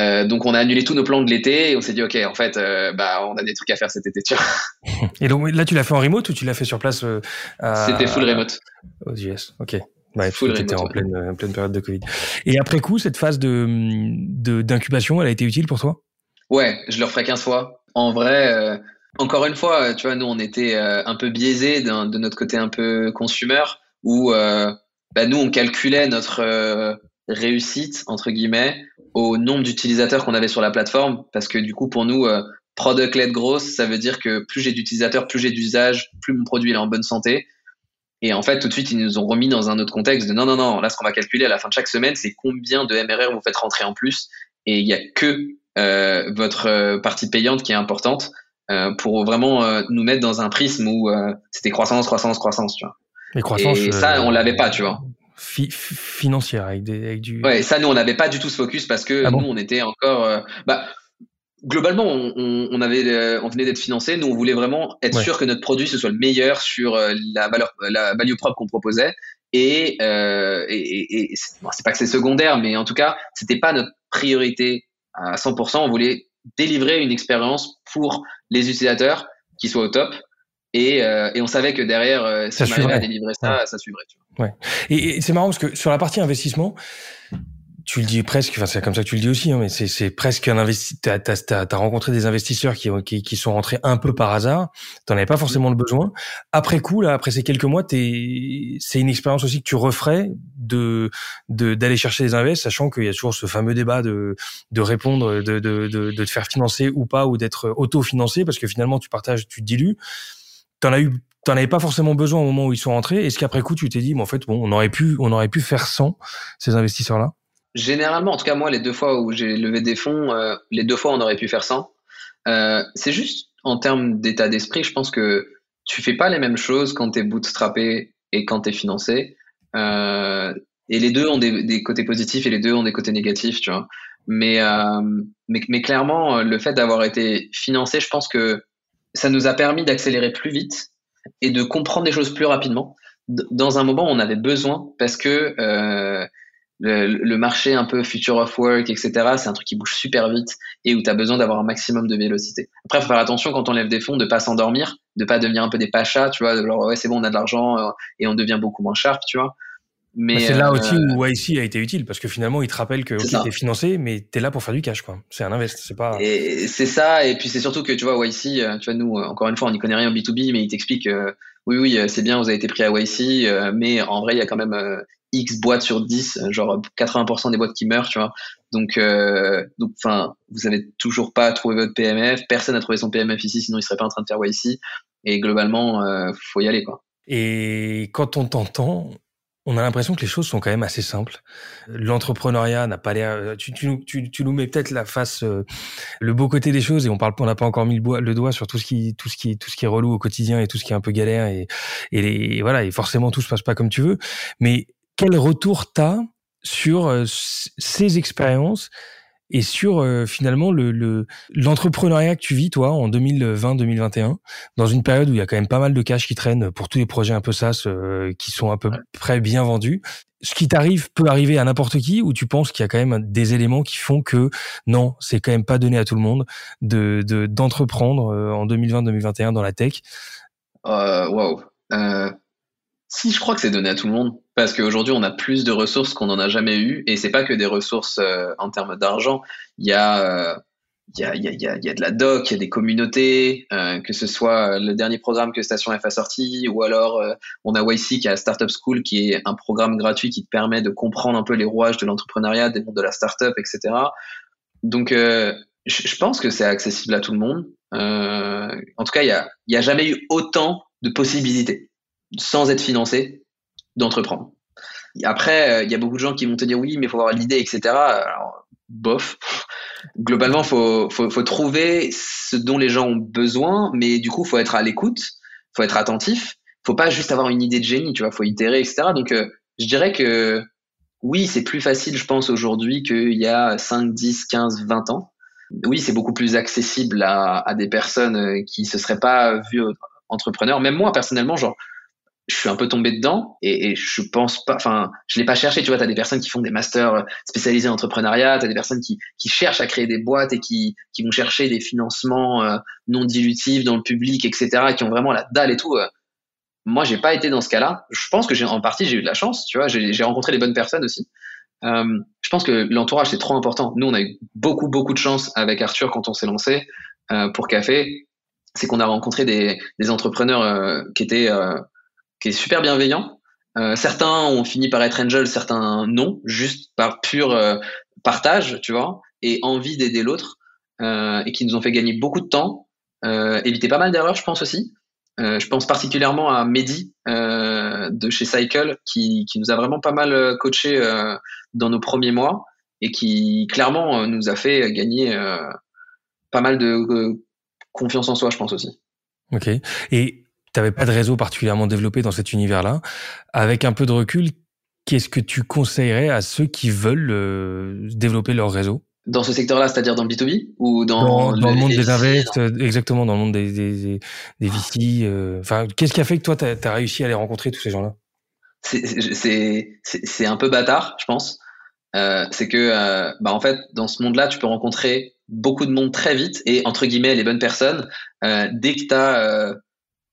Euh, donc on a annulé tous nos plans de l'été et on s'est dit ok en fait euh, bah on a des trucs à faire cet été tu vois. Et donc là tu l'as fait en remote ou tu l'as fait sur place à... C'était full remote. Aux US, ok. Ouais, full remote, en pleine, en pleine période de Covid. Et après coup cette phase de d'incubation elle a été utile pour toi? Ouais, je le referai 15 fois. En vrai, euh, encore une fois, tu vois, nous on était euh, un peu biaisés de notre côté un peu consumer où bah, nous on calculait notre réussite entre guillemets au nombre d'utilisateurs qu'on avait sur la plateforme parce que du coup pour nous euh, product led growth ça veut dire que plus j'ai d'utilisateurs plus j'ai d'usage plus mon produit est en bonne santé et en fait tout de suite ils nous ont remis dans un autre contexte de non non non là ce qu'on va calculer à la fin de chaque semaine c'est combien de MRR vous faites rentrer en plus et il y a que euh, votre euh, partie payante qui est importante euh, pour vraiment euh, nous mettre dans un prisme où c'était croissance croissance croissance tu vois et, croissance, et ça on l'avait pas tu vois fi financière avec, des, avec du. Ouais, ça nous on n'avait pas du tout ce focus parce que ah bon nous on était encore. Bah, globalement, on, on, avait, euh, on venait d'être financé. Nous, on voulait vraiment être ouais. sûr que notre produit ce soit le meilleur sur euh, la valeur, la value propre qu'on proposait Et, euh, et, et, c'est pas que c'est secondaire, mais en tout cas, c'était pas notre priorité à 100%. On voulait délivrer une expérience pour les utilisateurs qui soit au top. Et, euh, et on savait que derrière, euh, si ça on arrivait à délivrer ça, ça suivrait. Tu vois. Ouais. Et, et c'est marrant parce que sur la partie investissement, tu le dis presque, enfin c'est comme ça que tu le dis aussi, hein, mais c'est presque un investisseur. T'as as, rencontré des investisseurs qui, qui, qui, sont rentrés un peu par hasard. T'en avais pas forcément le besoin. Après coup, là, après ces quelques mois, c'est une expérience aussi que tu referais de d'aller chercher des invests, sachant qu'il y a toujours ce fameux débat de de répondre, de de, de, de te faire financer ou pas, ou d'être autofinancé, parce que finalement tu partages, tu te dilues. T'en as eu t'en avais pas forcément besoin au moment où ils sont rentrés. Est-ce qu'après coup, tu t'es dit, mais en fait, bon, on aurait pu, on aurait pu faire sans ces investisseurs-là Généralement, en tout cas moi, les deux fois où j'ai levé des fonds, euh, les deux fois on aurait pu faire sans. Euh, c'est juste en termes d'état d'esprit, je pense que tu fais pas les mêmes choses quand tu es bootstrappé et quand tu es financé. Euh, et les deux ont des, des, côtés positifs et les deux ont des côtés négatifs, tu vois. Mais, euh, mais, mais, clairement, le fait d'avoir été financé, je pense que ça nous a permis d'accélérer plus vite et de comprendre des choses plus rapidement dans un moment on avait besoin parce que le, marché un peu future of work, etc., c'est un truc qui bouge super vite et où tu as besoin d'avoir un maximum de vélocité. Après, il faut faire attention quand on lève des fonds de pas s'endormir, de pas devenir un peu des pachas, tu vois, de genre ouais, c'est bon, on a de l'argent euh, et on devient beaucoup moins sharp, tu vois. Mais c'est là aussi euh, où YC a été utile parce que finalement, il te rappelle que tu es financé, mais tu es là pour faire du cash, quoi. C'est un invest, c'est pas. C'est ça, et puis c'est surtout que tu vois, YC, euh, tu vois, nous, encore une fois, on n'y connaît rien en B2B, mais il t'explique, oui, oui, c'est bien, vous avez été pris à YC, mais en vrai, il y a quand même X boîtes sur 10, genre 80% des boîtes qui meurent, tu vois. Donc, euh, donc, enfin, vous avez toujours pas trouvé votre PMF, personne n'a trouvé son PMF ici, sinon il serait pas en train de faire ici. Et globalement, euh, faut y aller, quoi. Et quand on t'entend, on a l'impression que les choses sont quand même assez simples. L'entrepreneuriat n'a pas l'air. Tu, tu, tu, nous mets peut-être la face, euh, le beau côté des choses, et on parle, on n'a pas encore mis le, doigt sur tout ce qui, tout ce qui, tout ce qui est relou au quotidien et tout ce qui est un peu galère et, et voilà. Et forcément, tout se passe pas comme tu veux. Mais quel retour t'as sur euh, ces expériences et sur euh, finalement le l'entrepreneuriat que tu vis toi en 2020-2021 dans une période où il y a quand même pas mal de cash qui traînent pour tous les projets un peu sas euh, qui sont à peu près bien vendus. Ce qui t'arrive peut arriver à n'importe qui ou tu penses qu'il y a quand même des éléments qui font que non, c'est quand même pas donné à tout le monde de d'entreprendre en 2020-2021 dans la tech? Euh, wow. Si, je crois que c'est donné à tout le monde parce qu'aujourd'hui on a plus de ressources qu'on n'en a jamais eu et c'est pas que des ressources euh, en termes d'argent. Il y a euh, il y, a, il, y a, y a de la doc, il y a des communautés, euh, que ce soit le dernier programme que Station F a sorti, ou alors on a YC qui a Startup School, qui est un programme gratuit qui te permet de comprendre un peu les rouages de l'entrepreneuriat, des mondes de la startup, etc. Donc, je, pense que c'est accessible à tout le monde. en tout cas, il y a, y a jamais eu autant de possibilités sans être financé, d'entreprendre. Après, il y a beaucoup de gens qui vont te dire oui, mais il faut avoir l'idée, etc. Alors, bof. Globalement, faut, faut, faut trouver ce dont les gens ont besoin, mais du coup, faut être à l'écoute, faut être attentif. Faut pas juste avoir une idée de génie, tu vois, faut itérer, etc. Donc, euh, je dirais que oui, c'est plus facile, je pense, aujourd'hui qu'il y a 5, 10, 15, 20 ans. Oui, c'est beaucoup plus accessible à, à des personnes euh, qui se seraient pas vues entrepreneurs. Même moi, personnellement, genre, je suis un peu tombé dedans et, et je pense pas, enfin, je l'ai pas cherché. Tu vois, tu as des personnes qui font des masters spécialisés en entrepreneuriat, tu as des personnes qui, qui cherchent à créer des boîtes et qui, qui vont chercher des financements euh, non dilutifs dans le public, etc., qui ont vraiment la dalle et tout. Euh. Moi, j'ai pas été dans ce cas-là. Je pense que j'ai en partie j'ai eu de la chance. Tu vois, j'ai rencontré les bonnes personnes aussi. Euh, je pense que l'entourage c'est trop important. Nous, on a eu beaucoup beaucoup de chance avec Arthur quand on s'est lancé euh, pour Café. C'est qu'on a rencontré des, des entrepreneurs euh, qui étaient qui est super bienveillant. Euh, certains ont fini par être angel, certains non, juste par pur euh, partage, tu vois, et envie d'aider l'autre, euh, et qui nous ont fait gagner beaucoup de temps, éviter pas mal d'erreurs, je pense aussi. je pense particulièrement à Mehdi de chez Cycle, qui, qui, nous a vraiment pas mal coaché dans nos premiers mois, et qui clairement nous a fait gagner pas mal de confiance en soi, je pense aussi. Ok. Et tu n'avais pas de réseau particulièrement développé dans cet univers-là. Avec un peu de recul, qu'est-ce que tu conseillerais à ceux qui veulent euh, développer leur réseau? Dans ce secteur-là, c'est-à-dire dans le B2B ou dans, dans, le, monde des invests, exactement, dans le monde des, des, des, VC. Euh, qu'est-ce qui a fait que toi, tu as, réussi à les rencontrer, tous ces gens-là? C'est un peu bâtard, je pense. Euh, c'est que, euh, bah en fait, dans ce monde-là, tu peux rencontrer beaucoup de monde très vite et entre guillemets les bonnes personnes dès que tu as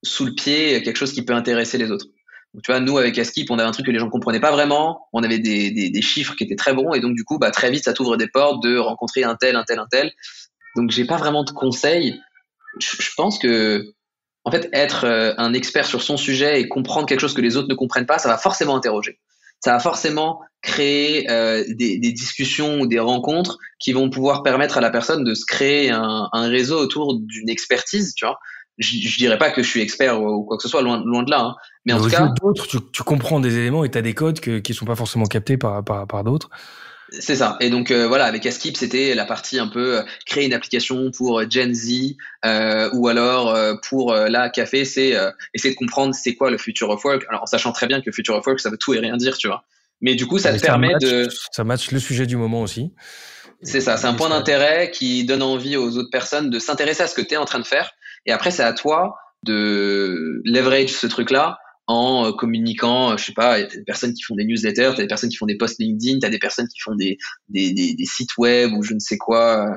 sous le pied quelque chose qui peut intéresser les autres. Tu vois, nous avec Askip, on avait un truc que les gens comprenaient pas vraiment, on avait des, des, chiffres qui étaient très bons et donc du coup, bah, très vite, ça t'ouvre des portes de rencontrer un tel, un tel, un tel. Donc j'ai pas vraiment de conseils. Je, pense que en fait, être un expert sur son sujet et comprendre quelque chose que les autres ne comprennent pas, ça va forcément interroger ça va forcément créer euh, des, des, discussions ou des rencontres qui vont pouvoir permettre à la personne de se créer un, un réseau autour d'une expertise, tu vois. Je, je, dirais pas que je suis expert ou quoi que ce soit, loin, loin de là. Hein. Mais, en tout cas, d'autres, tu, tu, comprends des éléments et tu as des codes que, qui sont pas forcément captés par, par, par d'autres. C'est ça. Et donc euh, voilà, avec Askip, c'était la partie un peu euh, créer une application pour Gen Z euh, ou alors euh, pour la café, c'est essayer de comprendre c'est quoi le future of work. Alors en sachant très bien que future of work, ça veut tout et rien dire, tu vois. Mais du coup, ça te permet de ça match le sujet du moment aussi. C'est ça, c'est un point d'intérêt qui donne envie aux autres personnes de s'intéresser à ce que tu es en train de faire. Et après, c'est à toi de leverage ce truc-là en euh, communiquant, euh, je sais pas, il y a des personnes qui font des newsletters, tu as des personnes qui font des posts LinkedIn, tu as des personnes qui font des, des, des, sites web ou je ne sais quoi, euh,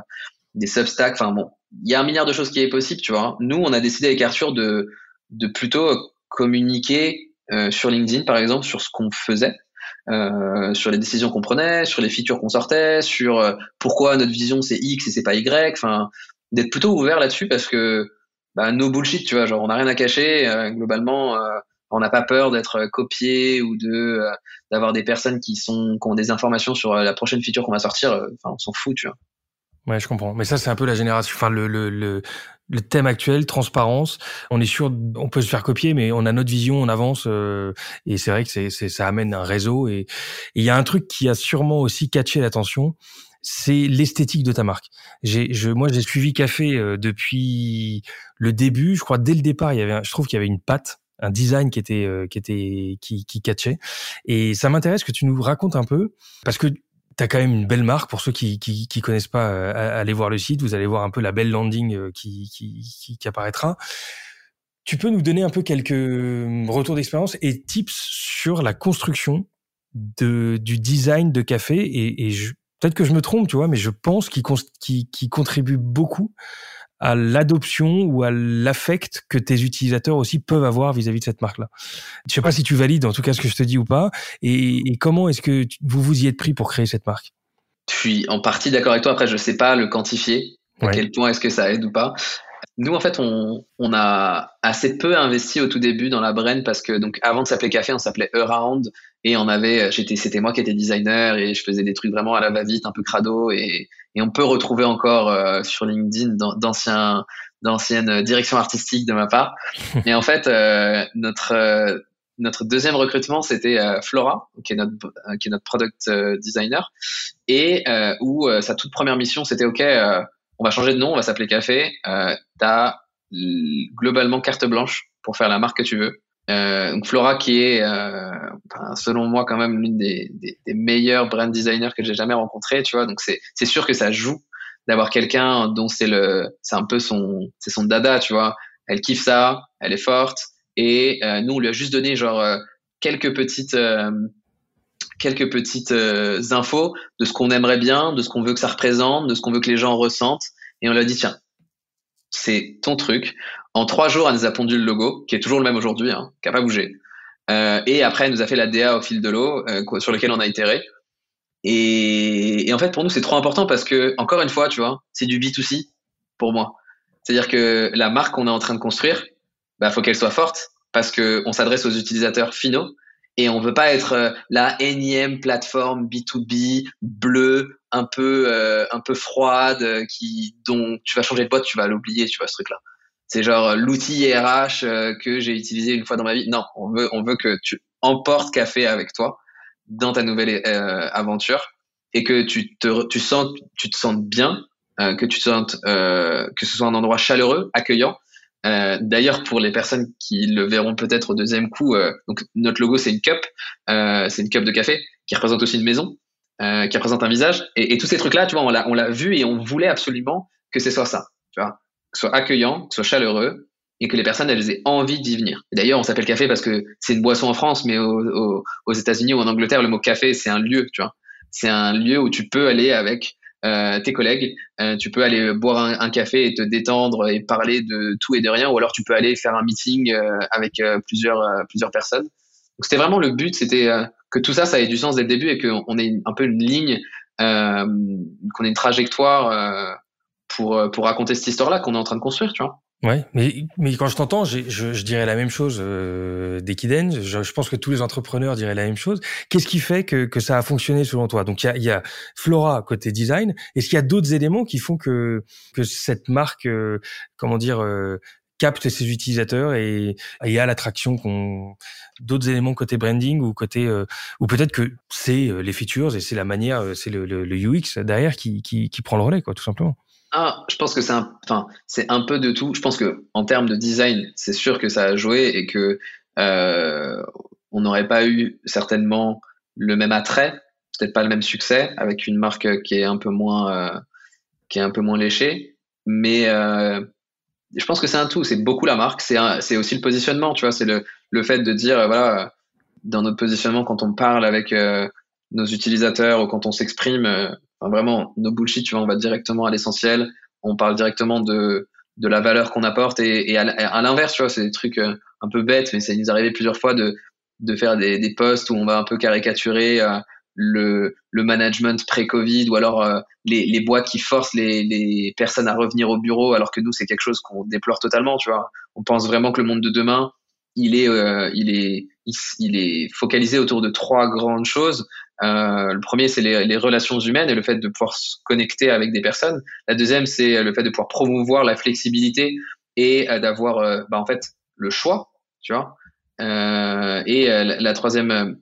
des Substack, enfin bon, il y a un milliard de choses qui est possible, tu vois. Nous, on a décidé avec Arthur de, de plutôt communiquer euh, sur LinkedIn, par exemple, sur ce qu'on faisait. Euh, sur les décisions qu'on prenait, sur les features qu'on sortait, sur pourquoi notre vision c'est X et c'est pas Y, enfin d'être plutôt ouvert là-dessus parce que bah, no bullshit, tu vois, genre on n'a rien à cacher, globalement on n'a pas peur d'être copié ou de euh, d'avoir des personnes qui sont qui ont des informations sur euh, la prochaine feature qu'on va sortir. Euh, enfin, on s'en fout, tu vois. Ouais, je comprends. Mais ça, c'est un peu la génération, enfin le, le, le, thème actuel, transparence. On est sûr, on peut se faire copier, mais on a notre vision, on avance. et c'est vrai que c'est, c'est, ça amène un réseau. Et il y a un truc qui a sûrement aussi catché l'attention, c'est l'esthétique de ta marque. J'ai, je, moi, j'ai suivi Café depuis le début. Je crois dès le départ, il y avait, je trouve qu'il y avait une patte un design qui était euh, qui était qui, qui catchait. Et ça m'intéresse que tu nous racontes un peu parce que tu as quand même une belle marque pour ceux qui qui, qui connaissent pas. Euh, allez voir le site, vous allez voir un peu la belle landing euh, qui qui, qui apparaîtra. Tu peux nous donner un peu quelques retours d'expérience et tips sur la construction de, du design de café et, et peut-être que je me trompe, tu vois, mais je pense qu'il qui contribue beaucoup à l'adoption ou à l'affect que tes utilisateurs aussi peuvent avoir vis-à-vis de cette marque-là. Je sais pas si tu valides en tout cas ce que je te dis ou pas, et, comment est-ce que vous vous y êtes pris pour créer cette marque? Je suis en partie d'accord avec toi. Après, je sais pas le quantifier. À quel point est-ce que ça aide ou pas nous, en fait, on, on, a assez peu investi au tout début dans la brand parce que, donc, avant de s'appeler Café, on s'appelait Around et on avait, j'étais, c'était moi qui étais designer et je faisais des trucs vraiment à la va-vite, un peu crado et, et on peut retrouver encore euh, sur LinkedIn d'anciens, d'anciennes directions artistiques de ma part. Et en fait, euh, notre, euh, notre deuxième recrutement, c'était Flora, qui est notre, qui est notre product designer et où sa toute première mission, c'était OK, on va changer de nom, on va s'appeler Café. Euh, tu as globalement carte blanche pour faire la marque que tu veux. Euh, donc Flora qui est, euh, selon moi, quand même l'une des, des, des, meilleurs brand designers que j'ai jamais rencontré, tu vois. Donc c'est c'est sûr que ça joue d'avoir quelqu'un dont c'est le c'est un peu son c'est son dada, tu vois. Elle kiffe ça, elle est forte et euh, nous on lui a juste donné genre euh, quelques petites euh, quelques petites euh, infos de ce qu'on aimerait bien, de ce qu'on veut que ça représente, de ce qu'on veut que les gens ressentent. Et on a dit, tiens, c'est ton truc. En trois jours, elle nous a pondu le logo, qui est toujours le même aujourd'hui, hein, qui n'a pas bougé. Euh, et après, elle nous a fait la DA au fil de l'eau, euh, sur lequel on a itéré. Et, en fait, pour nous, c'est trop important parce que, encore une fois, tu vois, c'est du B2C pour moi. C'est-à-dire que la marque qu'on est en train de construire, bah, faut qu'elle soit forte parce qu'on s'adresse aux utilisateurs finaux et on veut pas être euh, la énième plateforme B2B bleue un peu euh, un peu froide euh, qui dont tu vas changer de boîte tu vas l'oublier tu vois ce truc là c'est genre l'outil RH que j'ai utilisé une fois dans ma vie. Non on veut on veut que tu emportes café avec toi dans ta nouvelle aventure et que tu te tu sens tu te sentes bien que tu te sentes que ce soit un endroit chaleureux accueillant euh, D'ailleurs, pour les personnes qui le verront peut-être au deuxième coup, euh, donc notre logo c'est une cup, euh, c'est une cup de café qui représente aussi une maison, qui représente un visage, et, tous ces trucs-là, tu vois, on l'a, vu et on voulait absolument que ce soit ça, tu vois, que soit accueillant, que soit chaleureux, et que les personnes elles aient envie d'y venir. D'ailleurs, on s'appelle café parce que c'est une boisson en France, mais aux États-Unis ou en Angleterre, le mot café c'est un lieu, tu vois. C'est un lieu où tu peux aller avec euh, tes collègues, euh, tu peux aller boire un, café et te détendre et parler de tout et de rien, ou alors tu peux aller faire un meeting euh, avec plusieurs plusieurs personnes. Donc c'était vraiment le but, c'était que tout ça, ça ait du sens dès le début et qu'on ait un peu une ligne, qu'on ait une trajectoire pour pour raconter cette histoire-là qu'on est en train de construire, tu vois. Ouais, mais, mais quand je t'entends, je, je, dirais la même chose euh, d'Equiden. Je, je, pense que tous les entrepreneurs diraient la même chose. Qu'est-ce qui fait que, que ça a fonctionné selon toi? Donc il y a, y a, Flora côté design. Est-ce qu'il y a d'autres éléments qui font que, que cette marque, euh, comment dire, euh, capte ses utilisateurs et, et a l'attraction qu'on d'autres éléments côté branding ou côté euh, ou peut-être que c'est les features et c'est la manière, c'est le, le, le, UX derrière qui, qui, qui prend le relais, quoi, tout simplement. Ah, je pense que c'est un, enfin, c'est un peu de tout. Je pense que en termes de design, c'est sûr que ça a joué et que euh, on n'aurait pas eu certainement le même attrait, peut-être pas le même succès avec une marque qui est un peu moins, euh, qui est un peu moins léchée. Mais euh, je pense que c'est un tout. C'est beaucoup la marque. C'est, aussi le positionnement. Tu vois, c'est le, le fait de dire voilà, dans notre positionnement quand on parle avec nos utilisateurs ou quand on s'exprime vraiment, nos bullshit, tu vois, on va directement à l'essentiel. On parle directement de, de la valeur qu'on apporte et, à, l'inverse, tu vois, c'est des trucs euh, un peu bêtes, mais ça nous arrivé plusieurs fois de, de faire des, des posts où on va un peu caricaturer euh, le, le management pré-Covid ou alors euh, les, les boîtes qui forcent les, les personnes à revenir au bureau alors que nous, c'est quelque chose qu'on déplore totalement, tu vois. On pense vraiment que le monde de demain, il est, il est, il est focalisé autour de trois grandes choses. Euh, le premier, c'est les, relations humaines et le fait de pouvoir se connecter avec des personnes. La deuxième, c'est le fait de pouvoir promouvoir la flexibilité et euh, d'avoir, euh, bah, en fait, le choix, tu vois. et la, troisième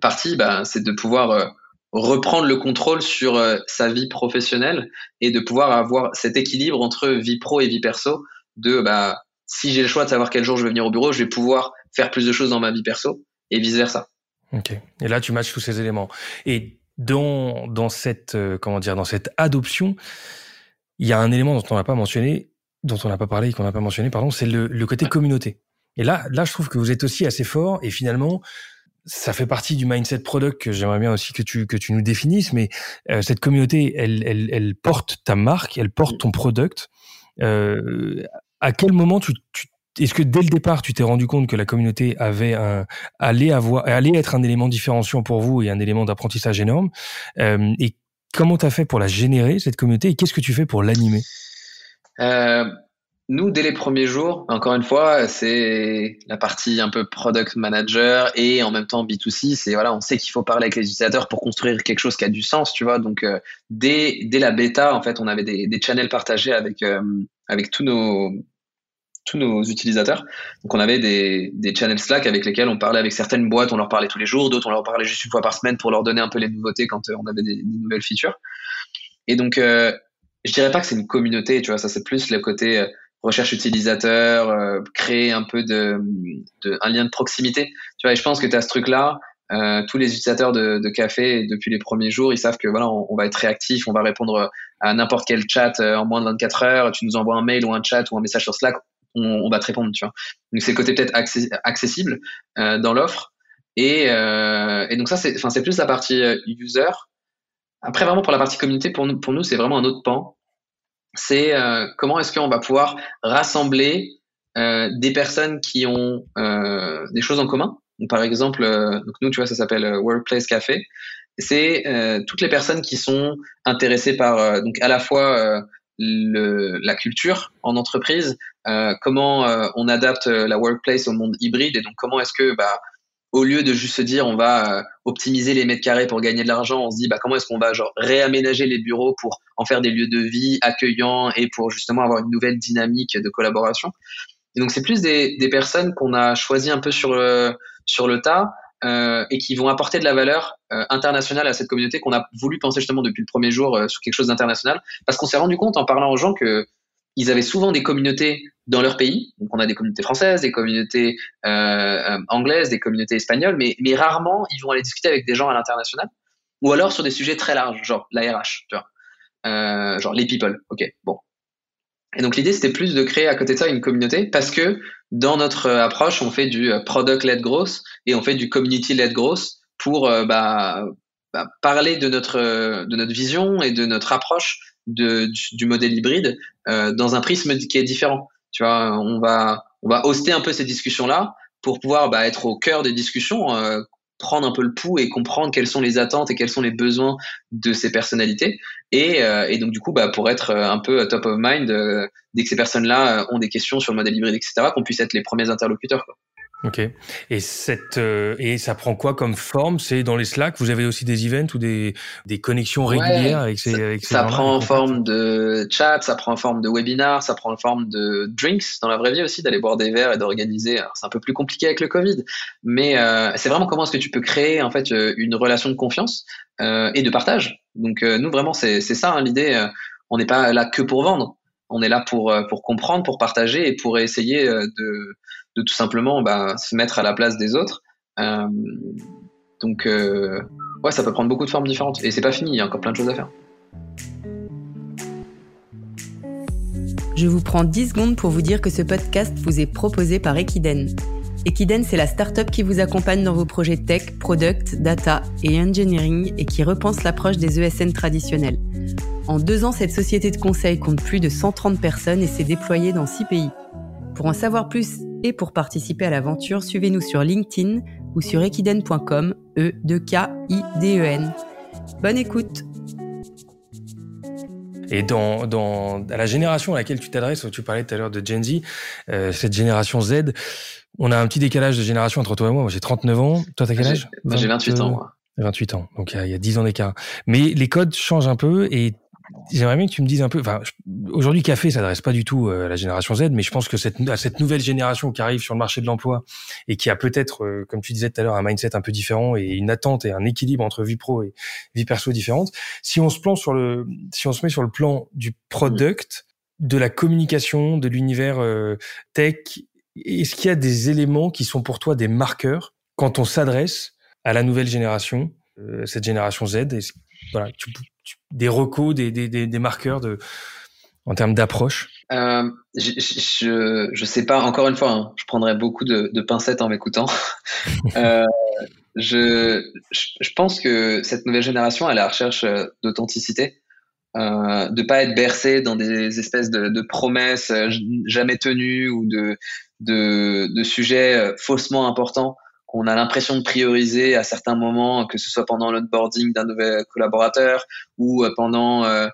partie, bah, c'est de pouvoir reprendre le contrôle sur sa vie professionnelle et de pouvoir avoir cet équilibre entre vie pro et vie perso. De, bah, si j'ai le choix de savoir quel jour je vais venir au bureau, je vais pouvoir faire plus de choses dans ma vie perso et vice versa. Ok. Et là, tu matches tous ces éléments. Et dans, dans cette, euh, comment dire, dans cette adoption, il y a un élément dont on n'a pas mentionné, dont on n'a pas parlé et qu'on n'a pas mentionné, pardon, c'est le, le côté communauté. Et là, là, je trouve que vous êtes aussi assez fort et finalement, ça fait partie du mindset product que j'aimerais bien aussi que tu que tu nous définisses. Mais euh, cette communauté, elle, elle, elle porte ta marque, elle porte ton product. Euh, à quel moment tu, est-ce que dès le départ, tu t'es rendu compte que la communauté avait un, allait avoir, être un élément différenciant pour vous et un élément d'apprentissage énorme euh, Et comment tu as fait pour la générer, cette communauté, et qu'est-ce que tu fais pour l'animer? Euh, Nous, dès les premiers jours, encore une fois, c'est la partie un peu product manager et en même temps B2C. C'est voilà, on sait qu'il faut parler avec les utilisateurs pour construire quelque chose qui a du sens, tu vois. Donc, euh, dès, dès la bêta, en fait, on avait des, des channels partagés avec, avec tous nos tous nos utilisateurs. Donc on avait des, des channels Slack avec lesquels on parlait avec certaines boîtes, on leur parlait tous les jours, d'autres on leur parlait juste une fois par semaine pour leur donner un peu les nouveautés quand euh, on avait des, nouvelles features. Et donc euh, je dirais pas que c'est une communauté, tu vois, ça c'est plus le côté euh, recherche utilisateur, euh, créer un peu de, un lien de proximité. Tu vois, et je pense que tu as ce truc-là. Euh, tous les utilisateurs de, de, café depuis les premiers jours, ils savent que voilà, on, on va être réactif, on va répondre à n'importe quel chat en moins de 24 heures. Tu nous envoies un mail ou un chat ou un message sur Slack, on, va te répondre, tu vois. Donc c'est le côté peut-être accessible euh, dans l'offre. Et, euh, et, donc ça, c'est, enfin, c'est plus la partie euh, user. Après, vraiment pour la partie communauté, pour nous, pour nous, c'est vraiment un autre pan. C'est comment est-ce qu'on va pouvoir rassembler des personnes qui ont des choses en commun. Donc, par exemple, donc nous, tu vois, ça s'appelle Workplace Café. C'est toutes les personnes qui sont intéressées par donc à la fois le, la culture en entreprise, euh, comment euh, on adapte euh, la workplace au monde hybride et donc comment est-ce que bah, au lieu de juste se dire on va optimiser les mètres carrés pour gagner de l'argent, on se dit bah, comment est-ce qu'on va genre réaménager les bureaux pour en faire des lieux de vie accueillants et pour justement avoir une nouvelle dynamique de collaboration. Et donc c'est plus des, des personnes qu'on a choisi un peu sur sur le tas euh, et qui vont apporter de la valeur euh, internationale à cette communauté qu'on a voulu penser justement depuis le premier jour euh, sur quelque chose d'international, parce qu'on s'est rendu compte en parlant aux gens que ils avaient souvent des communautés dans leur pays. Donc on a des communautés françaises, des communautés anglaises, des communautés espagnoles, mais, mais rarement ils vont aller discuter avec des gens à l'international, ou alors sur des sujets très larges, genre la RH, tu vois, genre les people. Ok, bon, Et donc l'idée, c'était plus de créer à côté de ça une communauté parce que dans notre approche, on fait du product-led growth et on fait du community-led growth pour bah, bah, parler de notre, de notre vision et de notre approche de, du, modèle hybride euh, dans un prisme qui est différent. Tu vois, on va, on va hoster un peu ces discussions-là pour pouvoir bah, être au cœur des discussions, euh, prendre un peu le pouls et comprendre quelles sont les attentes et quels sont les besoins de ces personnalités. Et, euh, donc, du coup, bah, pour être un peu top of mind, dès que ces personnes-là ont des questions sur le modèle hybride, etc., qu'on puisse être les premiers interlocuteurs. Quoi. Ok. Et cette euh, et ça prend quoi comme forme? C'est dans les Slack? Vous avez aussi des events ou des des connexions régulières avec ces. Ça, avec ces ça prend en forme de chat, ça prend en forme de webinar, ça prend en forme de drinks dans la vraie vie aussi, d'aller boire des verres et d'organiser. C'est un peu plus compliqué avec le Covid, mais euh, c'est vraiment comment est-ce que tu peux créer en fait euh, une relation de confiance euh, et de partage. Donc nous vraiment c'est c'est ça hein, l'idée. on n'est pas là que pour vendre. On est là pour pour comprendre, pour partager et pour essayer de de tout simplement bah, se mettre à la place des autres. Euh, donc, euh, ça peut prendre beaucoup de formes différentes. Et c'est pas fini, il y a encore plein de choses à faire. Je vous prends 10 secondes pour vous dire que ce podcast vous est proposé par Equiden. Equiden, c'est la startup qui vous accompagne dans vos projets tech, product, data et engineering et qui repense l'approche des ESN traditionnels. En deux ans, cette société de conseil compte plus de 130 personnes et s'est déployée dans 6 pays. Pour en savoir plus et pour participer à l'aventure, suivez-nous sur LinkedIn ou sur equiden.com, e d k i d e n. Bonne écoute. Et dans, dans à la génération à laquelle tu t'adresses, tu parlais tout à l'heure de Gen Z, euh, cette génération Z, on a un petit décalage de génération entre toi et moi. Moi, j'ai 39 ans. Toi, t'as quel âge? J'ai 28 ans. Moi. 28 ans, donc il y, a 10 ans d'écart. Mais les codes changent un peu et J'aimerais bien que tu me dises un peu. Enfin, aujourd'hui, Café s'adresse pas du tout euh, à la génération Z, mais je pense que cette, à cette nouvelle génération qui arrive sur le marché de l'emploi et qui a peut-être, euh, comme tu disais tout à l'heure, un mindset un peu différent et une attente et un équilibre entre vie pro et vie perso différente. Si on se plante sur le, si on se met sur le plan du product, de la communication, de l'univers euh, tech, est-ce qu'il y a des éléments qui sont pour toi des marqueurs quand on s'adresse à la nouvelle génération, cette génération Z? Voilà, des recos, des, des, des, marqueurs de, en termes d'approche? Euh, je, je, je, sais pas, encore une fois, hein, je prendrais beaucoup de, de pincettes en m'écoutant. euh, je, je, pense que cette nouvelle génération, elle est à la recherche euh, d'authenticité, euh, de pas être bercé dans des espèces de, de promesses jamais tenues ou de, de, de sujets faussement importants qu'on a l'impression de prioriser à certains moments, que ce soit pendant l'onboarding d'un nouvel collaborateur ou euh, pendant euh,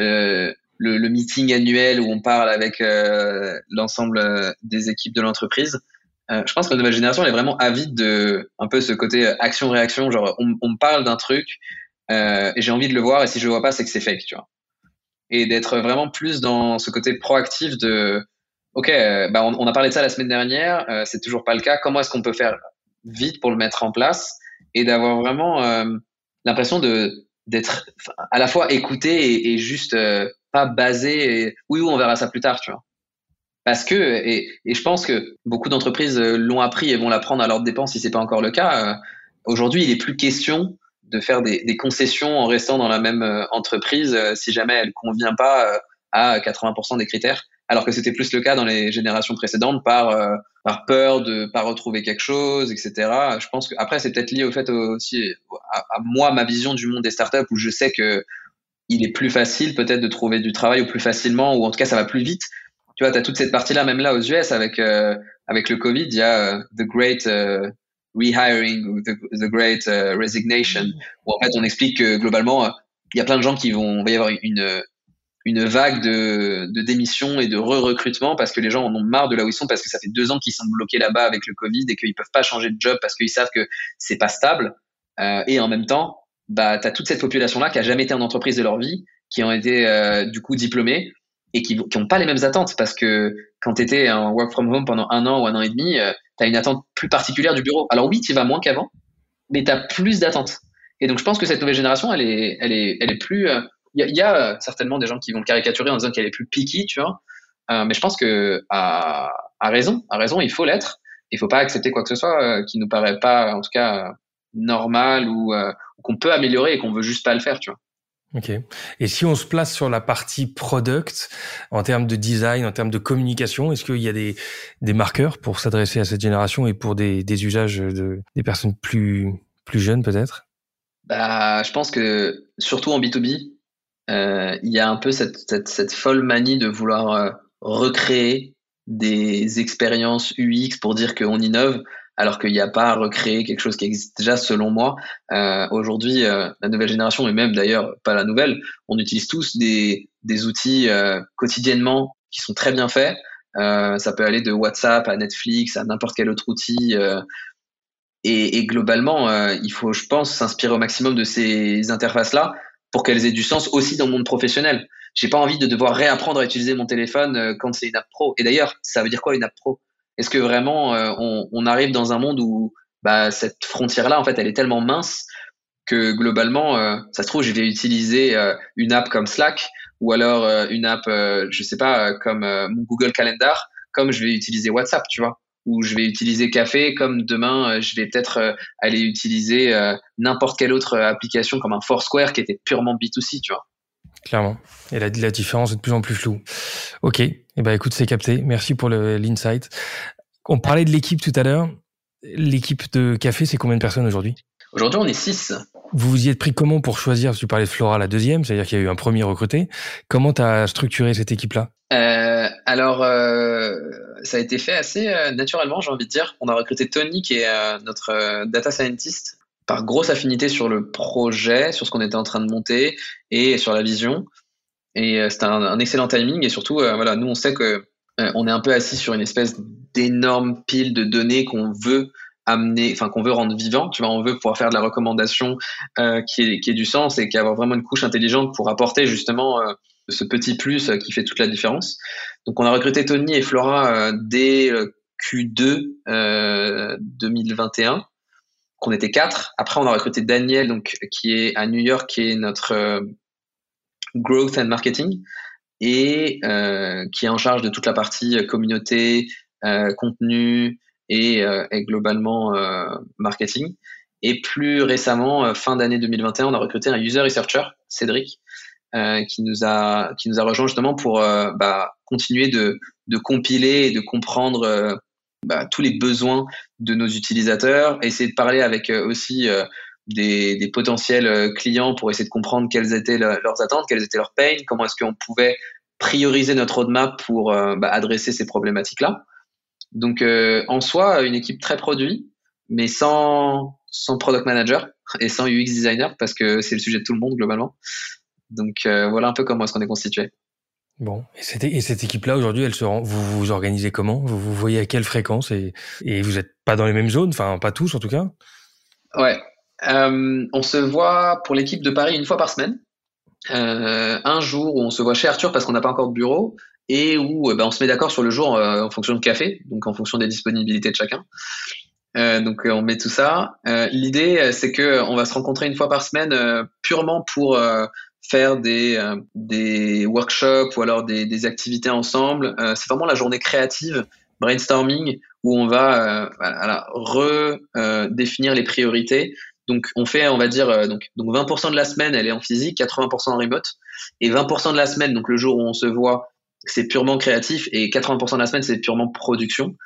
euh, le, le, meeting annuel où on parle avec euh, l'ensemble des équipes de l'entreprise. Euh, je pense que la nouvelle génération elle est vraiment avide de un peu ce côté action-réaction, genre on, on me parle d'un truc et j'ai envie de le voir et si je le vois pas c'est que c'est fake, tu vois. Et d'être vraiment plus dans ce côté proactif de ok, bah on, on, a parlé de ça la semaine dernière, c'est toujours pas le cas. Comment est-ce qu'on peut faire vite pour le mettre en place et d'avoir vraiment euh, l'impression de d'être à la fois écouté et, juste euh, pas basé et, oui, oui on verra ça plus tard tu vois. Parce que et, et je pense que beaucoup d'entreprises euh, l'ont appris et vont l'apprendre à leur dépense si c'est pas encore le cas aujourd'hui il est plus question de faire des, des, concessions en restant dans la même entreprise si jamais elle convient pas à 80% des critères alors que c'était plus le cas dans les générations précédentes par euh, par peur de pas retrouver quelque chose, etc. Je pense que après c'est peut-être lié au fait aussi à, moi ma vision du monde des startups où je sais que il est plus facile peut-être de trouver du travail ou plus facilement ou en tout cas ça va plus vite. Tu vois, tu as toute cette partie là même là aux US avec euh, avec le Covid, il y a euh, the great rehiring ou the, the great resignation où en fait on explique que globalement il y a plein de gens qui vont va y avoir une une vague de, démissions et de re-recrutement parce que les gens en ont marre de là où ils sont parce que ça fait deux ans qu'ils sont bloqués là-bas avec le Covid et qu'ils peuvent pas changer de job parce qu'ils savent que c'est pas stable. Euh, et en même temps, bah, tu as toute cette population-là qui a jamais été en entreprise de leur vie, qui ont été euh, du coup diplômés et qui n'ont pas les mêmes attentes parce que quand tu étais en work from home pendant un an ou un an et demi, euh, tu as une attente plus particulière du bureau. Alors oui, tu vas moins qu'avant, mais tu as plus d'attentes. Et donc je pense que cette nouvelle génération, elle est, elle est, elle est plus euh, il y, a euh, certainement des gens qui vont le caricaturer en disant qu'elle est plus picky, tu vois. Euh, mais je pense que à, à, raison, à raison, il faut l'être. Il faut pas accepter quoi que ce soit euh, qui nous paraît pas, en tout cas, normal ou qu'on peut améliorer et qu'on veut juste pas le faire, tu vois. Ok. Et si on se place sur la partie product, en termes de design, en termes de communication, est-ce qu'il y a des, des marqueurs pour s'adresser à cette génération et pour des, des usages de, des personnes plus, plus jeunes peut-être? Bah, Je pense que surtout en B2B, euh, il y a un peu cette, cette, cette, folle manie de vouloir euh, recréer des expériences UX pour dire qu'on innove alors qu'il n'y a pas à recréer quelque chose qui existe déjà selon moi. Euh, Aujourd'hui, euh, la nouvelle génération, et même d'ailleurs pas la nouvelle, on utilise tous des, des outils euh, quotidiennement qui sont très bien faits. Euh, ça peut aller de WhatsApp à Netflix, à n'importe quel autre outil. Euh, et, et, globalement, il faut, je pense, s'inspirer au maximum de ces interfaces-là pour qu'elles aient du sens aussi dans le monde professionnel. J'ai pas envie de devoir réapprendre à utiliser mon téléphone quand c'est une app pro. Et d'ailleurs, ça veut dire quoi une app pro? Est-ce que vraiment euh, on, arrive dans un monde où bah, cette frontière-là, en fait, elle est tellement mince que globalement, euh, ça se trouve, je vais utiliser euh, une app comme Slack ou alors une app, je sais pas, comme mon Google Calendar, comme je vais utiliser WhatsApp, tu vois ou je vais utiliser Café, comme demain, je vais peut-être aller utiliser n'importe quelle autre application comme un Foursquare qui était purement B2C, tu vois. Clairement. Et la, la différence est de plus en plus floue. Ok. Eh ben, écoute, c'est capté. Merci pour l'insight. On parlait de l'équipe tout à l'heure. L'équipe de café, c'est combien de personnes aujourd'hui? Aujourd'hui, on est six. Vous vous y êtes pris comment pour choisir Tu parlais de Flora, la deuxième, c'est-à-dire qu'il y a eu un premier recruté. Comment tu as structuré cette équipe-là? Euh, Alors, euh, ça a été fait assez euh, naturellement, j'ai envie de dire. On a recruté Tony, qui est euh, notre data scientist, par grosse affinité sur le projet, sur ce qu'on était en train de monter et sur la vision. Et c'était un, excellent timing. Et surtout, voilà, nous, on sait que on est un peu assis sur une espèce d'énorme pile de données qu'on veut amener, enfin qu'on veut rendre vivant. Tu vois, on veut pouvoir faire de la recommandation qui, est, du sens et qui avoir vraiment une couche intelligente pour apporter justement ce petit plus qui fait toute la différence. Donc, on a recruté Tony et Flora dès Q2 2021 qu'on était quatre. Après, on a recruté Daniel, qui est à New York, qui est notre growth and marketing et euh, qui est en charge de toute la partie euh, communauté, euh, contenu et, euh, globalement euh, marketing. Et plus récemment, euh, fin d'année 2021, on a recruté un user researcher, Cédric, qui nous a qui nous a rejoint justement pour bah, continuer de, compiler et de comprendre bah, tous les besoins de nos utilisateurs, essayer de parler avec aussi des, potentiels euh, clients pour essayer de comprendre quelles étaient leurs attentes, quelles étaient leurs pains, comment est-ce qu'on pouvait prioriser notre roadmap pour euh, bah, adresser ces problématiques-là. Donc euh, en soi, une équipe très produit, mais sans, sans product manager et sans UX designer, parce que c'est le sujet de tout le monde globalement. Donc voilà un peu comment est-ce qu'on est constitué. Bon, et cette, et cette équipe-là aujourd'hui, elle se rend, vous vous organisez comment? Vous, vous voyez à quelle fréquence et, et vous n'êtes pas dans les mêmes zones, enfin pas tous en tout cas? Ouais, euh, on se voit pour l'équipe de Paris une fois par semaine. Euh, un jour où on se voit chez Arthur parce qu'on n'a pas encore de bureau et où ben, on se met d'accord sur le jour euh, en fonction de café, donc en fonction des disponibilités de chacun. Euh, donc on met tout ça. L'idée c'est que on va se rencontrer une fois par semaine purement pour faire des, des workshops ou alors des, des activités ensemble. c'est vraiment la journée créative, brainstorming, où on va voilà, redéfinir les priorités donc on fait, on va dire, euh, donc, donc 20% de la semaine, elle est en physique, 80% en remote, et 20% de la semaine, donc le jour où on se voit, c'est purement créatif, et 80% de la semaine, c'est purement production.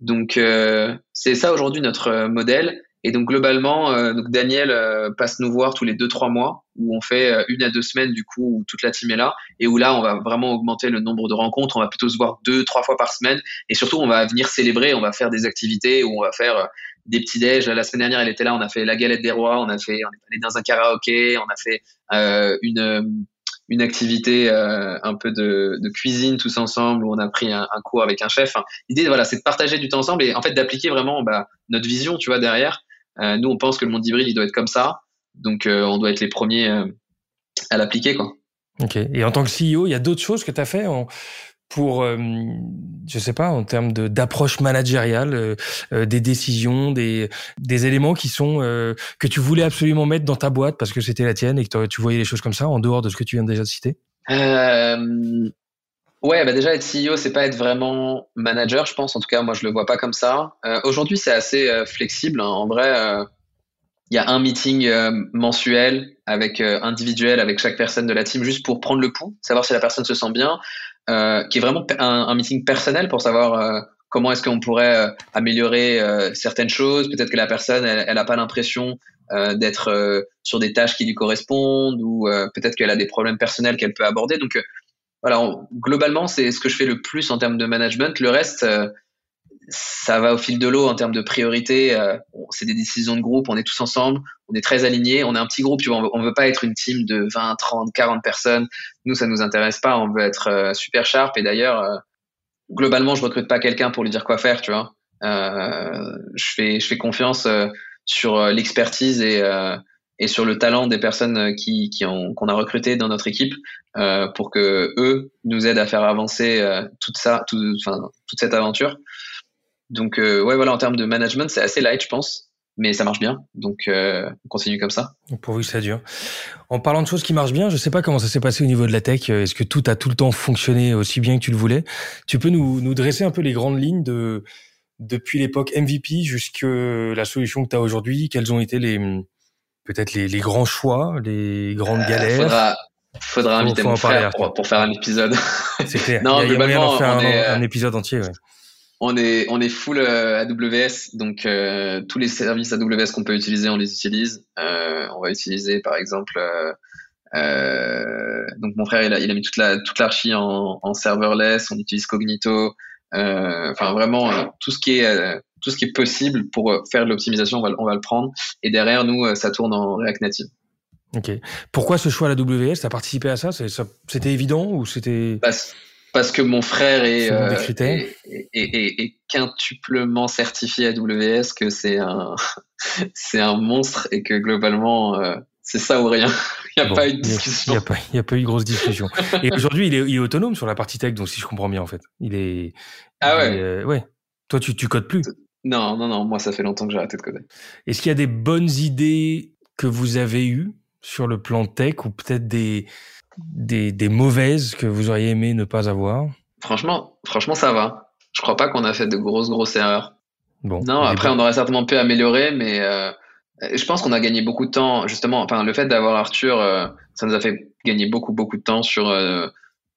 Donc euh, c'est ça aujourd'hui notre euh, modèle. Et donc globalement, euh, Daniel euh, passe nous voir tous les deux trois mois, où on fait une à deux semaines du coup où toute la team est là, et où là on va vraiment augmenter le nombre de rencontres. On va plutôt se voir deux trois fois par semaine, et surtout on va venir célébrer. On va faire des activités où on va faire des petits déj. La semaine dernière, elle était là. On a fait la galette des rois. On a fait, on est allé dans un karaoké. On a fait euh, une une activité euh, un peu de, cuisine tous ensemble où on a pris un, un cours avec un chef. L'idée, voilà, c'est de partager du temps ensemble et en fait d'appliquer vraiment bah, notre vision, tu vois, derrière. Euh, nous, on pense que le monde hybride, il doit être comme ça. Donc, euh, on doit être les premiers euh, à l'appliquer, quoi. Ok. Et en tant que CEO, il y a d'autres choses que tu as fait en, pour, euh, je sais pas, en termes d'approche managériale, euh, euh, des décisions, des, des éléments qui sont que tu voulais absolument mettre dans ta boîte parce que c'était la tienne et que tu voyais les choses comme ça en dehors de ce que tu viens déjà de citer? Ouais, bah déjà être CEO, c'est pas être vraiment manager, je pense. En tout cas, moi, je le vois pas comme ça. Aujourd'hui, c'est assez flexible. Hein. En vrai, il y a un meeting mensuel avec individuel avec chaque personne de la team juste pour prendre le pouls, savoir si la personne se sent bien, qui est vraiment un, meeting personnel pour savoir comment est-ce qu'on pourrait améliorer certaines choses. Peut-être que la personne, elle n'a pas l'impression euh, d'être euh, sur des tâches qui lui correspondent ou euh, peut-être qu'elle a des problèmes personnels qu'elle peut aborder. Donc voilà, globalement, c'est ce que je fais le plus en termes de management. Le reste, ça va au fil de l'eau en termes de priorité. c'est des décisions de groupe, on est tous ensemble, on est très alignés. On est un petit groupe, on veut, veut pas être une team de 20, 30, 40 personnes. Nous, ça nous intéresse pas. On veut être super sharp. Et d'ailleurs, globalement, je recrute pas quelqu'un pour lui dire quoi faire, tu vois. je fais, je fais confiance sur euh, l'expertise et, euh, et sur le talent des personnes euh, qui, qu'on a recrutées dans notre équipe euh, pour que eux nous aident à faire avancer euh, toute ça, tout, toute cette aventure. Donc euh, ouais voilà en termes de management c'est assez light je pense, mais ça marche bien donc on continue comme ça. Pour vous ça dure. En parlant de choses qui marchent bien, je sais pas comment ça s'est passé au niveau de la tech. Est-ce que tout a tout le temps fonctionné aussi bien que tu le voulais? Tu peux nous, nous dresser un peu les grandes lignes de depuis l'époque MVP jusqu'à la solution que tu as aujourd'hui, quels ont été les peut-être les, les, grands choix, les grandes euh, galères Faudra, faudra inviter mon frère pour, pour, faire un épisode. C'est clair. non, il y a, globalement, faire un, est, un, épisode entier. Ouais. On est on est full euh, AWS, donc euh, tous les services AWS qu'on peut utiliser, on les utilise. Euh, on va utiliser par exemple. Donc mon frère il a, il a mis toute la toute l'archi en, en serverless. On utilise Cognito. Enfin, vraiment, tout ce qui est tout ce qui est possible pour faire de l'optimisation, on va, on va le prendre. Et derrière, nous, ça tourne en React Native. Ok. Pourquoi ce choix à la WS T'as participé à ça? C'était évident ou c'était parce, parce, que mon frère est, euh, est, est, est, quintuplement certifié AWS, que c'est un c'est un monstre et que globalement euh, c'est ça ou rien. Il n'y a pas eu de discussion. Il n'y a, pas, a pas eu de grosse discussion. Et aujourd'hui, il est, il est, autonome sur la partie tech, donc si je comprends bien, en fait. Il est. Ah ouais. Euh, ouais. Toi, tu, tu codes plus. Non, non, non. Moi, ça fait longtemps que j'ai arrêté de coder. Est-ce qu'il y a des bonnes idées que vous avez eues sur le plan tech ou peut-être des, des, des mauvaises que vous auriez aimé ne pas avoir? Franchement, franchement, ça va. Je crois pas qu'on a fait de grosses, grosses erreurs. Bon. Non, après, on aurait certainement pu améliorer, mais euh, je pense qu'on a gagné beaucoup de temps, justement. Enfin, le fait d'avoir Arthur, euh, ça nous a fait gagner beaucoup, beaucoup de temps sur euh,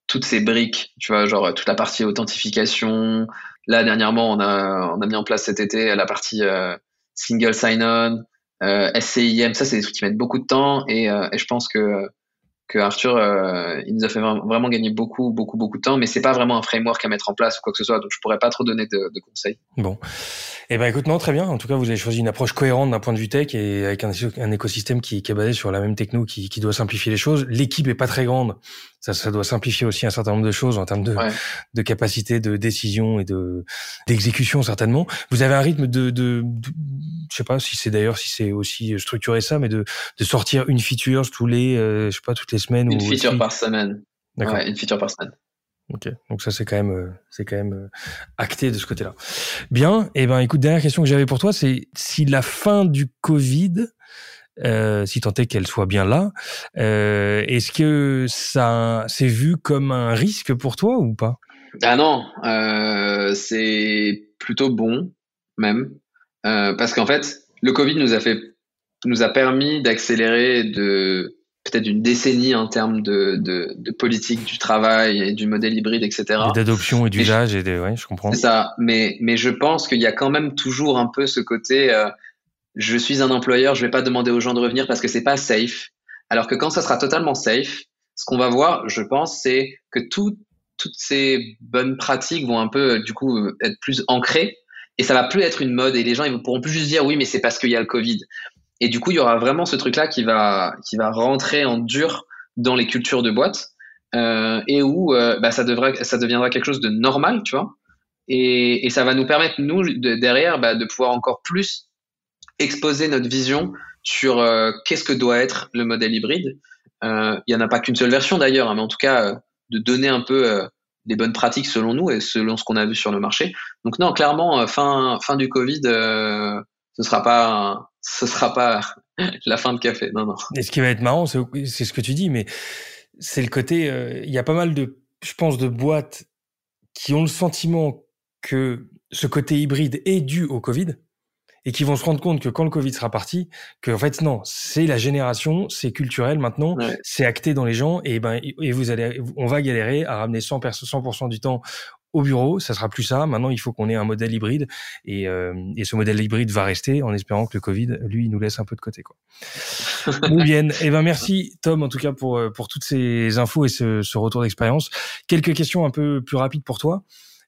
toutes ces briques, tu vois, genre toute la partie authentification. Là, dernièrement, on a, on a mis en place cet été la partie euh, single sign-on, SCIM. Ça, c'est des trucs qui mettent beaucoup de temps et, et je pense que que Arthur, euh, il nous a fait vraiment gagner beaucoup, beaucoup, beaucoup de temps, mais c'est pas vraiment un framework à mettre en place ou quoi que ce soit, donc je pourrais pas trop donner de, de conseils. Bon, eh ben écoute, non, très bien. En tout cas, vous avez choisi une approche cohérente d'un point de vue tech et avec un, un écosystème qui, qui, est basé sur la même techno, qui, qui doit simplifier les choses. L'équipe est pas très grande, ça, ça doit simplifier aussi un certain nombre de choses en termes de, de capacité de décision et de d'exécution certainement. Vous avez un rythme de, de, de je sais pas si c'est d'ailleurs si c'est aussi structuré ça, mais de, de sortir une feature tous les, euh, je sais pas toutes les semaines. Une feature par semaine. D'accord. une feature par semaine. Ok, donc ça c'est quand même euh, c'est quand même euh, acté de ce côté-là. Bien, et eh ben écoute, dernière question que j'avais pour toi, c'est si la fin du Covid, euh, si tant est qu'elle soit bien là, euh, est-ce que ça c'est vu comme un risque pour toi ou pas? Ah non, euh, c'est plutôt bon même parce qu'en fait le Covid nous a fait nous a permis d'accélérer de peut-être une décennie en termes de, de, de, politique du travail et du modèle hybride, etc. D'adoption et d'usage, et, de, ouais, je comprends. C'est ça, mais, mais je pense qu'il y a quand même toujours un peu ce côté, euh, je suis un employeur, je vais pas demander aux gens de revenir parce que c'est pas safe. Alors que quand ça sera totalement safe, ce qu'on va voir, je pense, c'est que tout, toutes ces bonnes pratiques vont un peu, du coup, être plus ancrées et ça va plus être une mode et les gens ils pourront plus juste dire oui mais c'est parce qu'il y a le Covid. Et du coup, il y aura vraiment ce truc-là qui va, qui va rentrer en dur dans les cultures de boîte euh, et où euh, bah, ça, devrait, ça deviendra quelque chose de normal, tu vois. Et, et ça va nous permettre, nous, de, derrière, bah, de pouvoir encore plus exposer notre vision sur euh, qu'est-ce que doit être le modèle hybride. Il n'y en a pas qu'une seule version d'ailleurs, hein, mais en tout cas, de donner un peu les bonnes pratiques selon nous et selon ce qu'on a vu sur le marché. Donc non, clairement, fin, fin du Covid, ce sera pas ce sera pas la fin de café. Non, non. Et ce qui va être marrant, c'est ce que tu dis, mais c'est le côté. Euh, il y a pas mal de, je pense, de boîtes qui ont le sentiment que ce côté hybride est dû au Covid et qui vont se rendre compte que quand le Covid sera parti, que en fait non, c'est la génération, c'est culturel maintenant, c'est acté dans les gens et ben et vous allez, on va galérer à ramener 100 100% du temps au bureau, ça sera plus ça. Maintenant, il faut qu'on ait un modèle hybride et, euh, et, ce modèle hybride va rester en espérant que le Covid, lui, nous laisse un peu de côté. Quoi. bien. Eh ben, merci Tom, en tout cas pour euh, pour toutes ces infos et ce, ce retour d'expérience. Quelques questions un peu plus rapides pour toi.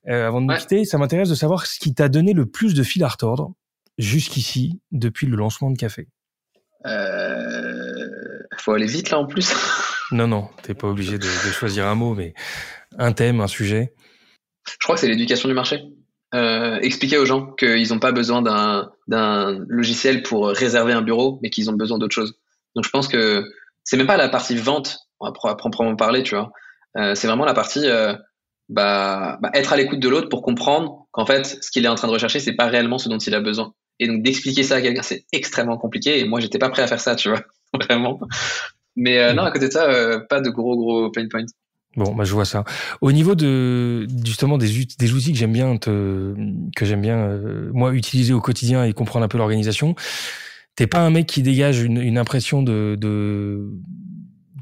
Euh, avant de nous quitter, ça m'intéresse de savoir ce qui t'a donné le plus de fil à retordre jusqu'ici depuis le lancement de Café. Euh, faut aller vite là en plus. non, non, t'es pas obligé de, de choisir un mot, mais un thème, un sujet. Je crois que c'est l'éducation du marché. Euh, expliquer aux gens qu'ils n'ont pas besoin d'un logiciel pour réserver un bureau, mais qu'ils ont besoin d'autre chose. Donc je pense que c'est même pas la partie vente, à proprement parler, tu vois. Euh, c'est vraiment la partie euh, bah, bah, être à l'écoute de l'autre pour comprendre qu'en fait, ce qu'il est en train de rechercher, c'est pas réellement ce dont il a besoin. Et donc d'expliquer ça à quelqu'un, c'est extrêmement compliqué. Et moi, j'étais pas prêt à faire ça, tu vois, vraiment. Mais non, à côté de ça, pas de gros gros pain points. Bon, bah, je vois ça. Au niveau de justement des, outils que j'aime bien te, que j'aime bien euh, moi utiliser au quotidien et comprendre un peu l'organisation, t'es pas un mec qui dégage une, une impression de, de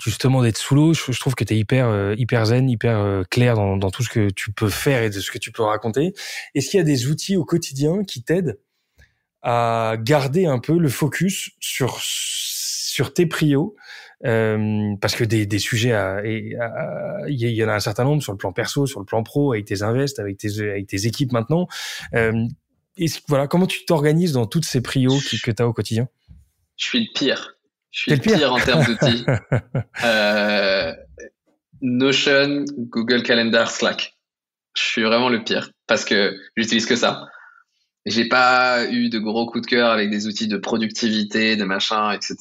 justement d'être sous l'eau. Je, trouve que t'es hyper euh, hyper zen, hyper euh, clair dans, dans tout ce que tu peux faire et de ce que tu peux raconter. Est-ce qu'il y a des outils au quotidien qui t'aident à garder un peu le focus sur sur tes prios euh, parce que des, des sujets, il y, en a un certain nombre sur le plan perso, sur le plan pro, avec tes invests, avec tes, avec tes équipes maintenant. Euh, et voilà, comment tu t'organises dans toutes ces prios qui, que tu as au quotidien? Je suis le pire. Je suis le pire, en termes d'outils. euh, Notion, Google Calendar, Slack. Je suis vraiment le pire parce que j'utilise que ça. J'ai pas eu de gros coups de cœur avec des outils de productivité, de machin, etc.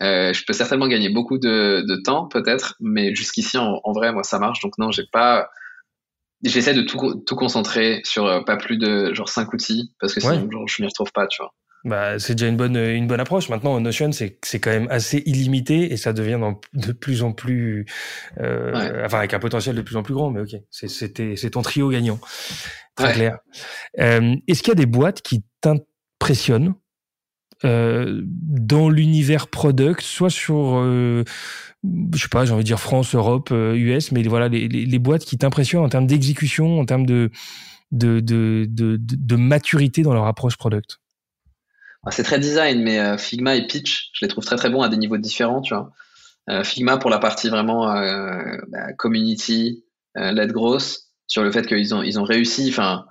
Euh, je peux certainement gagner beaucoup de, de temps, peut-être, mais jusqu'ici, en, en, vrai, moi, ça marche. Donc non, j'ai pas. J'essaie de tout, tout concentrer sur euh, pas plus de genre cinq outils, parce que sinon, genre, je m'y retrouve pas, tu vois. Bah, c'est déjà une bonne une bonne approche. Maintenant, Notion, c'est c'est quand même assez illimité et ça devient de plus en plus, euh, enfin avec un potentiel de plus en plus grand. Mais ok, c'est c'était c'est ton trio gagnant, très clair. Euh, Est-ce qu'il y a des boîtes qui t'impressionnent euh, dans l'univers product, soit sur, euh, je sais pas, j'ai envie de dire France, Europe, US, euh, mais voilà, les, les, les boîtes qui t'impressionnent en termes d'exécution, en termes de de, de, de, de, maturité dans leur approche product? C'est très design, mais Figma et Pitch, je les trouve très très bons à des niveaux différents, tu vois. Figma pour la partie vraiment bah, community, led growth, sur le fait qu'ils ont ils ont réussi, enfin,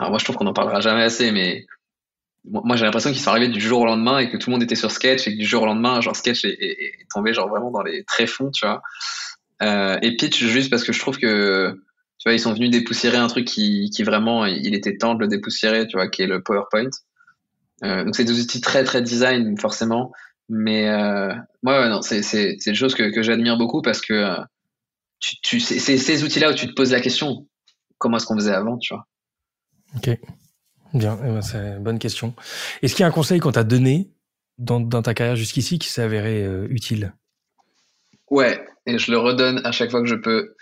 moi je trouve qu'on en parlera jamais assez, mais moi j'ai l'impression qu'ils sont arrivés du jour au lendemain et que tout le monde était sur Sketch et que du jour au lendemain genre Sketch est, tombé genre vraiment dans les tréfonds tu vois euh, et Pitch juste parce que je trouve que tu vois ils sont venus dépoussiérer un truc qui, qui vraiment il était temps de le dépoussiérer tu vois qui est le PowerPoint euh, donc c'est des outils très très design forcément mais euh, moi ouais, non c'est c'est c'est des choses que, que j'admire beaucoup parce que euh, tu, tu c'est ces outils là où tu te poses la question comment est-ce qu'on faisait avant tu vois? Ok Bien, eh ben, c'est une bonne question. Est-ce qu'il y a un conseil qu'on t'a donné dans, dans, ta carrière jusqu'ici qui s'est avéré euh, utile? Ouais, et je le redonne à chaque fois que je peux.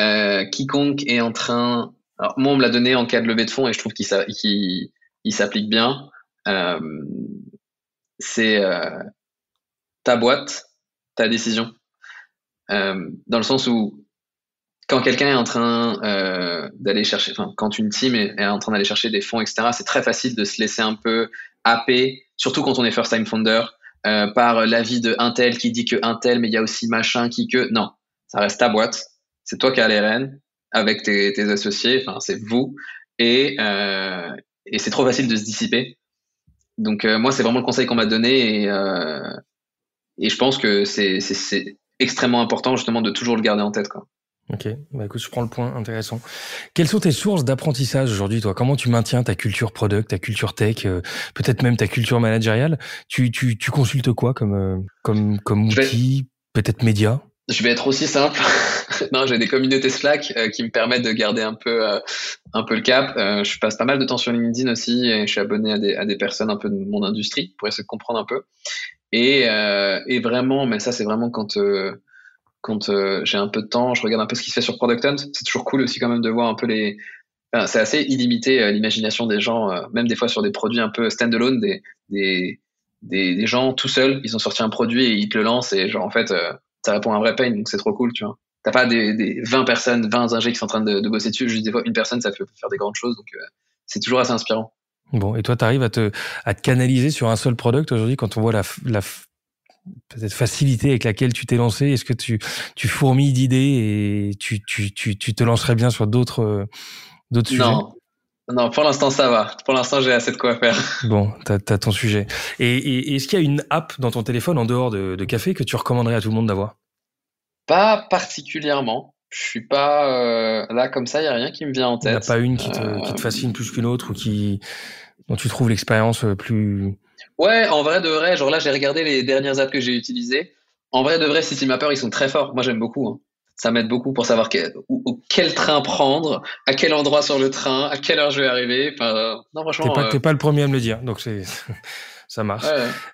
Euh, quiconque est en train... Alors, moi, on me l'a donné en cas de levée de fonds et je trouve qu'il s'applique bien. Euh, c'est euh, ta boîte, ta décision. Euh, dans le sens où quand quelqu'un est en train d'aller chercher, enfin, quand une team est, en train d'aller chercher des fonds, etc., c'est très facile de se laisser un peu happer, surtout quand on est first time founder, par l'avis de un tel qui dit que un tel, mais il y a aussi machin qui que. Non, ça reste ta boîte. C'est toi qui as les rênes avec tes, associés. Enfin, c'est vous. Et, et c'est trop facile de se dissiper. Donc euh, moi, c'est vraiment le conseil qu'on m'a donné et, euh, et je pense que c'est extrêmement important justement de toujours le garder en tête. Quoi. Ok, bah écoute, je prends le point intéressant. Quelles sont tes sources d'apprentissage aujourd'hui, toi? Comment tu maintiens ta culture product, ta culture tech, euh, peut-être même ta culture managériale? Tu, tu, tu consultes quoi comme euh, comme comme outil, peut-être média? Je vais être aussi simple. non, j'ai des communautés Slack euh, qui me permettent de garder un peu un peu le cap. je passe pas mal de temps sur LinkedIn aussi et je suis abonné à des à des personnes un peu de mon industrie pour essayer de comprendre un peu. Et et vraiment, mais ça c'est vraiment quand quand euh, j'ai un peu de temps, je regarde un peu ce qui se fait sur Product Hunt. C'est toujours cool aussi quand même de voir un peu les, c'est assez illimité l'imagination des gens, même des fois sur des produits un peu standalone, des, des, des, gens tout seuls, ils ont sorti un produit et ils te le lancent et genre en fait, ça répond à un vrai pain, donc c'est trop cool, tu vois. T'as pas des, des, 20 personnes, 20 ingés qui sont en train de, bosser dessus, juste des fois une personne, ça peut faire des grandes choses, donc c'est toujours assez inspirant. Bon, et toi, tu arrives à te, à te canaliser sur un seul product aujourd'hui quand on voit la, la peut-être facilité avec laquelle tu t'es lancé Est-ce que tu, tu fourmilles d'idées et tu, tu, tu, tu te lancerais bien sur d'autres d'autres sujets? Non. Non, pour l'instant, ça va. Pour l'instant, j'ai assez de quoi faire. Bon, t'as as ton sujet. Et, et est-ce qu'il y a une app dans ton téléphone en dehors de, de café que tu recommanderais à tout le monde d'avoir? Pas particulièrement. Je suis pas euh, là comme ça, il y a rien qui me vient en tête. Il n'y a pas une qui te, qui te fascine plus qu'une autre ou qui dont tu trouves l'expérience plus Ouais, en vrai de vrai, genre là, j'ai regardé les dernières apps que j'ai utilisées. En vrai de vrai, Citymapper, ils sont très forts. Moi, j'aime beaucoup. Hein. Ça m'aide beaucoup pour savoir quel, quel train prendre, à quel endroit sur le train, à quelle heure je vais arriver. Enfin, non, franchement. T'es pas, euh, pas le premier à me le dire, donc c'est. ça marche.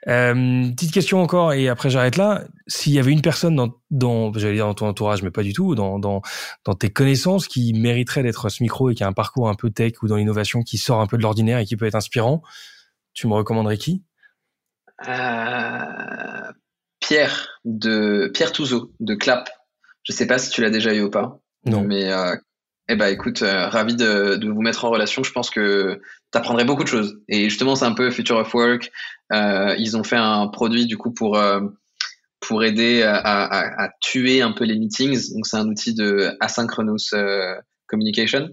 Euh, petite question encore, et après j'arrête là. S'il y avait une personne dans, dans j'allais dire dans ton entourage, mais pas du tout, dans, dans, dans tes connaissances qui mériterait d'être ce micro et qui a un parcours un peu tech ou dans l'innovation qui sort un peu de l'ordinaire et qui peut être inspirant, tu me recommanderais qui? Euh, Pierre de Pierre Touzeau de Clap. Je sais pas si tu l'as déjà eu ou pas. Non. Mais euh, eh ben écoute, euh, ravi de, de, vous mettre en relation. Je pense que tu apprendrais beaucoup de choses. Et justement, c'est un peu Future of Work. Euh, ils ont fait un produit du coup pour euh, pour aider à, à, à, tuer un peu les meetings. Donc c'est un outil de asynchronous euh, communication.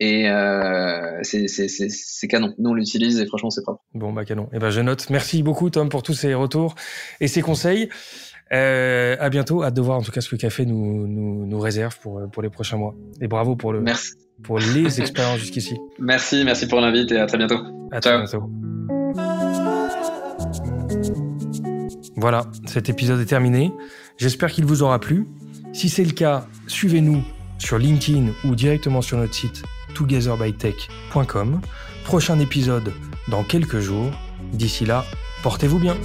Et euh, c'est canon. Nous, on l'utilise et franchement, c'est propre. Bon, bah canon. Et eh ben, je note. Merci beaucoup, Tom, pour tous ces retours et ces conseils. Euh, à bientôt. Hâte de voir en tout cas ce que Café nous, nous, nous réserve pour, pour les prochains mois. Et bravo pour, le, merci. pour les expériences jusqu'ici. Merci, merci pour l'invite et à très bientôt. À Ciao. très bientôt. Voilà, cet épisode est terminé. J'espère qu'il vous aura plu. Si c'est le cas, suivez-nous sur LinkedIn ou directement sur notre site togetherbytech.com. Prochain épisode dans quelques jours. D'ici là, portez-vous bien.